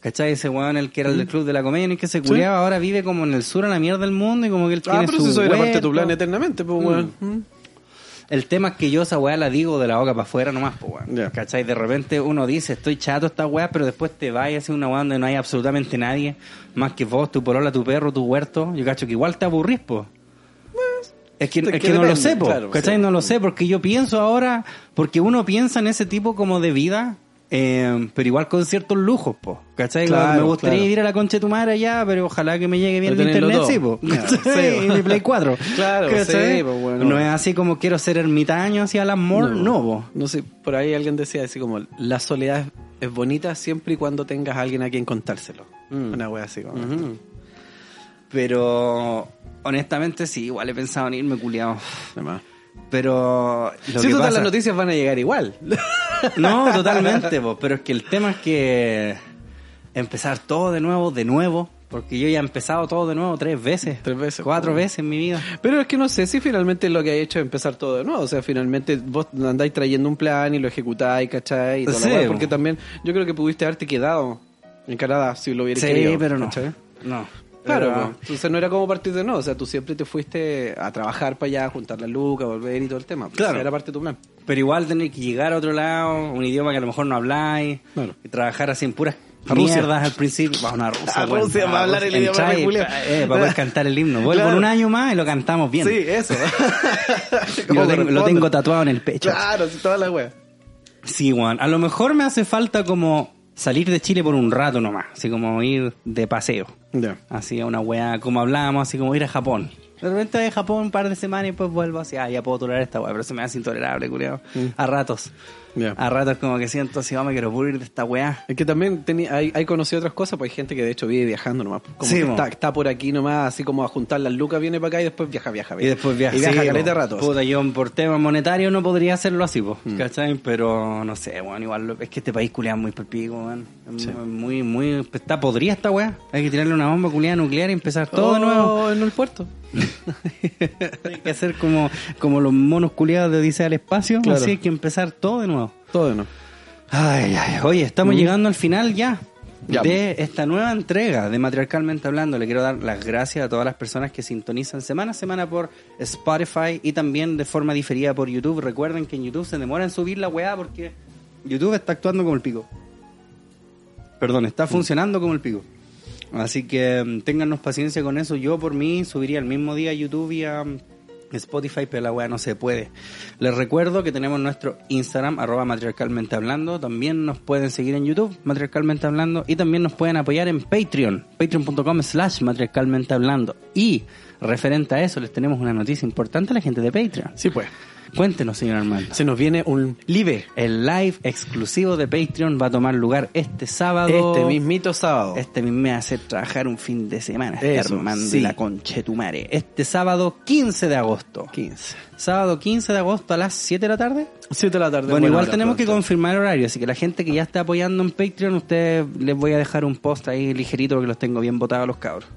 ¿Cachai? Ese weón, el que era el del Club de la Comedia, y que se culiaba, ahora vive como en el sur, a la mierda del mundo, y como que él Ah, tiene pero su eso era parte de tu plan eternamente, pues, weón. Mm. El tema es que yo esa weá la digo de la boca para afuera nomás, pues weón. Ya. ¿Cachai? De repente uno dice, estoy chato esta weá, pero después te vas y haces una weá donde no hay absolutamente nadie, más que vos, tu polola, tu perro, tu huerto. Yo cacho que igual te aburrís, po. Es que, es es que que no lo sé, po. claro, ¿Cachai? sí. No lo sé, porque yo pienso ahora, porque uno piensa en ese tipo como de vida, eh, pero igual con ciertos lujos, po. ¿Cachai? Claro, me gustaría claro. ir a la concha de tu madre allá, pero ojalá que me llegue bien el internet, todo. sí, po. ¿Cachai? sí, mi Play 4. Claro, ¿Cachai? sí, pues, bueno. No es así como quiero ser ermitaño hacia las mall, no, po. No sé, por ahí alguien decía así como, la soledad es, bonita siempre y cuando tengas a alguien a quien contárselo. Mm. Una wea así como. Pero honestamente sí, igual he pensado en irme culiado. Además. Pero lo Sí, que pasa- las noticias van a llegar igual. No, totalmente, po, pero es que el tema es que empezar todo de nuevo, de nuevo, Porque yo ya he empezado todo de nuevo tres veces. Tres veces. Cuatro veces en mi vida. Pero es que no sé si finalmente lo que ha hecho es empezar todo de nuevo. O sea, finalmente vos andáis trayendo un plan y lo ejecutáis, ¿cachai? Y la Sí, porque también yo creo que pudiste haberte quedado en Canadá si lo hubieras Sí, querido. pero no. ¿cachai? No. Claro, po. entonces no era como partir de nuevo. O sea, tú siempre te fuiste a trabajar para allá, juntar la luca, volver y todo el tema. Claro. Esa Era parte de tu plan. Pero igual tener que llegar a otro lado, un idioma que a lo mejor no habláis, Claro. y trabajar así en puras A Rusia. mierdas al principio. Va a una Rusia, A bueno, Rusia, a para hablar el Rusia. idioma Entrar y- de eh, para poder cantar el himno. Vuelvo Claro. un año más y lo cantamos bien. Sí, eso. Y lo, tengo, lo tengo tatuado en el pecho. Claro, sí, toda la wea. Sí, Juan. A lo mejor me hace falta como salir de Chile por un rato nomás. Así como ir de paseo. Ya. Así a una weá, como hablábamos, así como ir a Japón. De repente voy a Japón un par de semanas y después vuelvo así, ah, ya puedo tolerar esta weá, pero se me hace intolerable, culiado. A ratos. A ratos como que siento así, oh, me quiero puro ir de esta weá. Es que también hay, hay conocido otras cosas, pues hay gente que de hecho vive viajando nomás. Como Sí, que está, está por aquí nomás, así como a juntar las lucas, viene para acá y después viaja, viaja, Y después viaja. Y viaja sí, caleta rato. Puta, yo por temas monetarios no podría hacerlo así, po, ¿cachai? Pero no sé, bueno, igual es que este país es muy perpico, weón. Es Sí. Muy, muy, está podrida esta weá. Hay que tirarle una bomba culiada nuclear y empezar todo de nuevo. Oh, en el puerto. Hay que hacer como, como los monos culiados de Odisea al espacio. Claro. Así hay que empezar todo de nuevo. Todo de nuevo. Ay, ay, oye, estamos Mm. llegando al final ya. Ya. De esta nueva entrega de Matriarcalmente Hablando, le quiero dar las gracias a todas las personas que sintonizan semana a semana por Spotify y también de forma diferida por YouTube. Recuerden que en YouTube se demora en subir la weá porque YouTube está actuando como el pico. Perdón, está funcionando como el pico. Así que mm, téngannos paciencia con eso. Yo por mí subiría el mismo día a YouTube y a mm, Spotify, pero la weá no se puede. Les recuerdo que tenemos nuestro Instagram, arroba matriarcalmente hablando. También nos pueden seguir en YouTube, matriarcalmente hablando. Y también nos pueden apoyar en Patreon, patreon.com slash matriarcalmente hablando. Y referente a eso, les tenemos una noticia importante a la gente de Patreon. Sí, pues. Cuéntenos, señor Armando. Se nos viene un live El live exclusivo de Patreon va a tomar lugar este sábado. este mismito sábado. Este mismo me hace trabajar un fin de semana. Este Eso, Armando sí. y la conchetumare. Este sábado 15 de agosto. 15. Sábado 15 de agosto a las 7 de la tarde. 7 de la tarde. Bueno, igual tenemos que confirmar el horario, así que la gente que ya está apoyando en Patreon, ustedes les voy a dejar un post ahí ligerito porque los tengo bien votados a los cabros.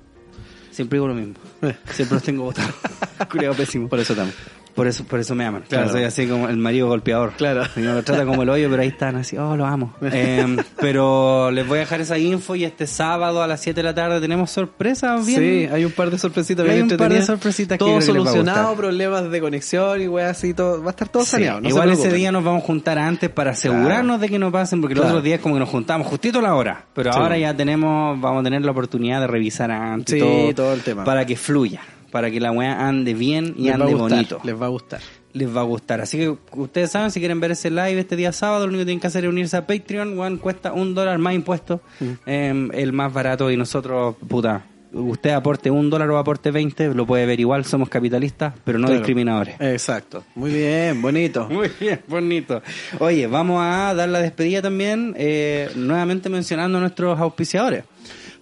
Siempre digo lo mismo. Siempre los tengo votados. Culeado pésimo. Por eso estamos. Por eso, por eso me aman. Claro. Claro. soy así como el marido golpeador. Claro. Y uno lo trata como el hoyo, pero ahí están así, oh, lo amo. Eh, pero les voy a dejar esa info y este sábado a las 7 de la tarde tenemos sorpresas bien. Sí, hay un par de sorpresitas Hay bien un par de sorpresitas que Todo que a solucionado, problemas de conexión y weas así, todo. Va a estar todo Sí, saneado. no Igual ese día nos vamos a juntar antes para asegurarnos de que no pasen, porque los otros días como que nos juntamos justito a la hora. Pero Sí. ahora ya tenemos, vamos a tener la oportunidad de revisar antes Sí, todo, todo el tema. para que fluya, para que la weá ande bien y Les ande gustar, bonito. Les va a gustar. les va a gustar. Así que ustedes saben, si quieren ver ese live este día sábado, lo único que tienen que hacer es unirse a Patreon. One cuesta un dólar más impuestos, eh, el más barato. Y nosotros, puta, usted aporte un dólar o aporte 20, lo puede ver igual. Somos capitalistas, pero no Claro. discriminadores. Exacto. Muy bien, bonito. Muy bien, bonito. Oye, vamos a dar la despedida también, eh, nuevamente mencionando a nuestros auspiciadores.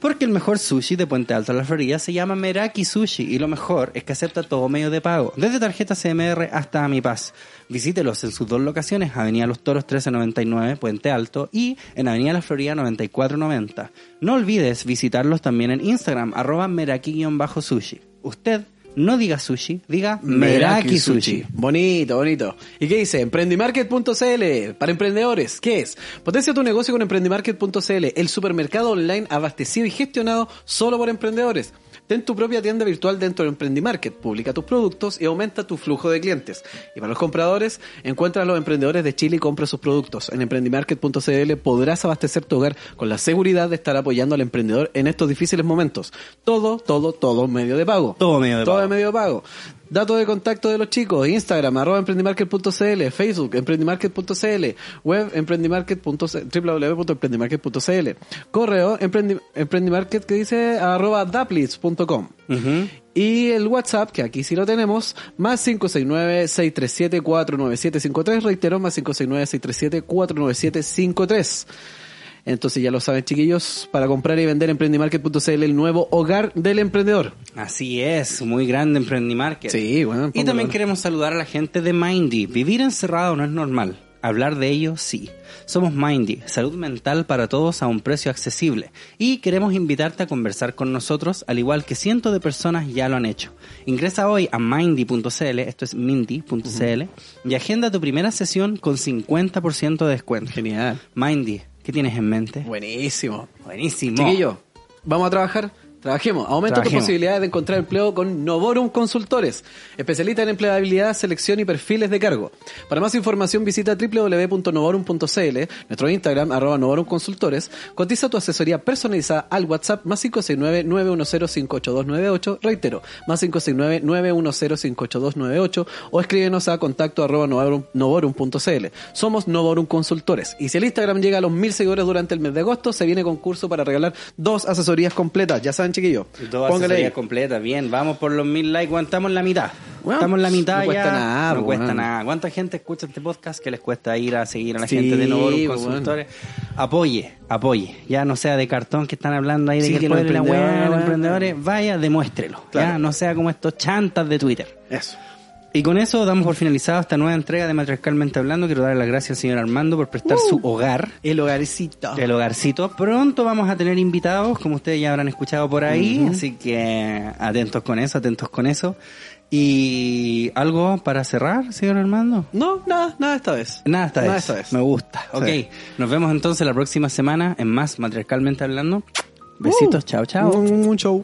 Porque el mejor sushi de Puente Alto a la Florida se llama Meraki Sushi y lo mejor es que acepta todo medio de pago, desde tarjeta CMR hasta Mi Paz. Visítelos en sus dos locaciones, Avenida Los Toros 1399, Puente Alto, y en Avenida La Florida 9490. No olvides visitarlos también en Instagram, arroba Meraki-sushi. Usted no diga sushi, diga Meraki Sushi. Bonito, bonito. ¿Y qué dice? Emprendimarket.cl para emprendedores. ¿Qué es? Potencia tu negocio con Emprendimarket.cl, el supermercado online abastecido y gestionado solo por emprendedores. Ten tu propia tienda virtual dentro de Emprendimarket, publica tus productos y aumenta tu flujo de clientes. Y para los compradores, encuentra a los emprendedores de Chile y compra sus productos. En Emprendimarket.cl podrás abastecer tu hogar con la seguridad de estar apoyando al emprendedor en estos difíciles momentos. Todo, todo, todo medio de pago. Todo medio de Todo pago. de medio de pago. Datos de contacto de los chicos, Instagram, arroba emprendimarket.cl, Facebook, emprendimarket.cl, web emprendimarket.cl, www.emprendimarket.cl, correo emprendi, emprendimarket que dice arroba daplitz.com. Y el WhatsApp, que aquí sí lo tenemos, más 569-637-49753, reitero, más 569-637-49753. Entonces ya lo saben chiquillos, para comprar y vender emprendimarket.cl, el nuevo hogar del emprendedor. Así es, muy grande Emprendimarket. Sí, bueno. Y también queremos saludar a la gente de Mindy. Vivir encerrado no es normal. Hablar de ello, sí. Somos Mindy, salud mental para todos a un precio accesible. Y queremos invitarte a conversar con nosotros, al igual que cientos de personas ya lo han hecho. Ingresa hoy a mindy.cl, esto es mindy.cl, y agenda tu primera sesión con 50% de descuento. Genial. Mindy, ¿qué tienes en mente? Buenísimo. Buenísimo. Chiquillo, vamos a trabajar. Trabajemos. Aumenta tus posibilidades de encontrar empleo con Novorum Consultores, especialista en empleabilidad, selección y perfiles de cargo. Para más información visita www.novorum.cl, nuestro Instagram, arroba Novorum Consultores. Cotiza tu asesoría personalizada al WhatsApp más 569-910-58298. Reitero, más 569-910-58298 o escríbenos a contacto arroba novorum- novorum.cl. Somos Novorum Consultores. Y si el Instagram llega a los mil seguidores durante el mes de agosto, se viene concurso para regalar dos asesorías completas. Ya saben, chiquillos. Dos Póngale completas, bien, vamos por los mil likes, aguantamos la mitad. Bueno, Estamos en la mitad no ya. cuesta nada, No cuesta nada. ¿Cuánta gente escucha este podcast que les cuesta ir a seguir a la Sí, gente de Novorum Consultores? Apoye, apoye. Ya no sea de cartón que están hablando ahí de Sí, que que los la emprendedores, los emprendedores, vaya, demuéstrelo. Claro. Ya no sea como estos chantas de Twitter. Eso. Y con eso damos por finalizado esta nueva entrega de Matriarcalmente Hablando. Quiero darle las gracias al señor Armando por prestar Uh. su hogar. El hogarcito. El hogarcito. Pronto vamos a tener invitados, como ustedes ya habrán escuchado por ahí. Así que atentos con eso, atentos con eso. Y algo para cerrar, señor Armando. No, nada, nada esta vez. Nada esta Nada vez. esta vez. Me gusta. Ok. Sí. Nos vemos entonces la próxima semana en más Matriarcalmente Hablando. Besitos. Chao, chao. Un show.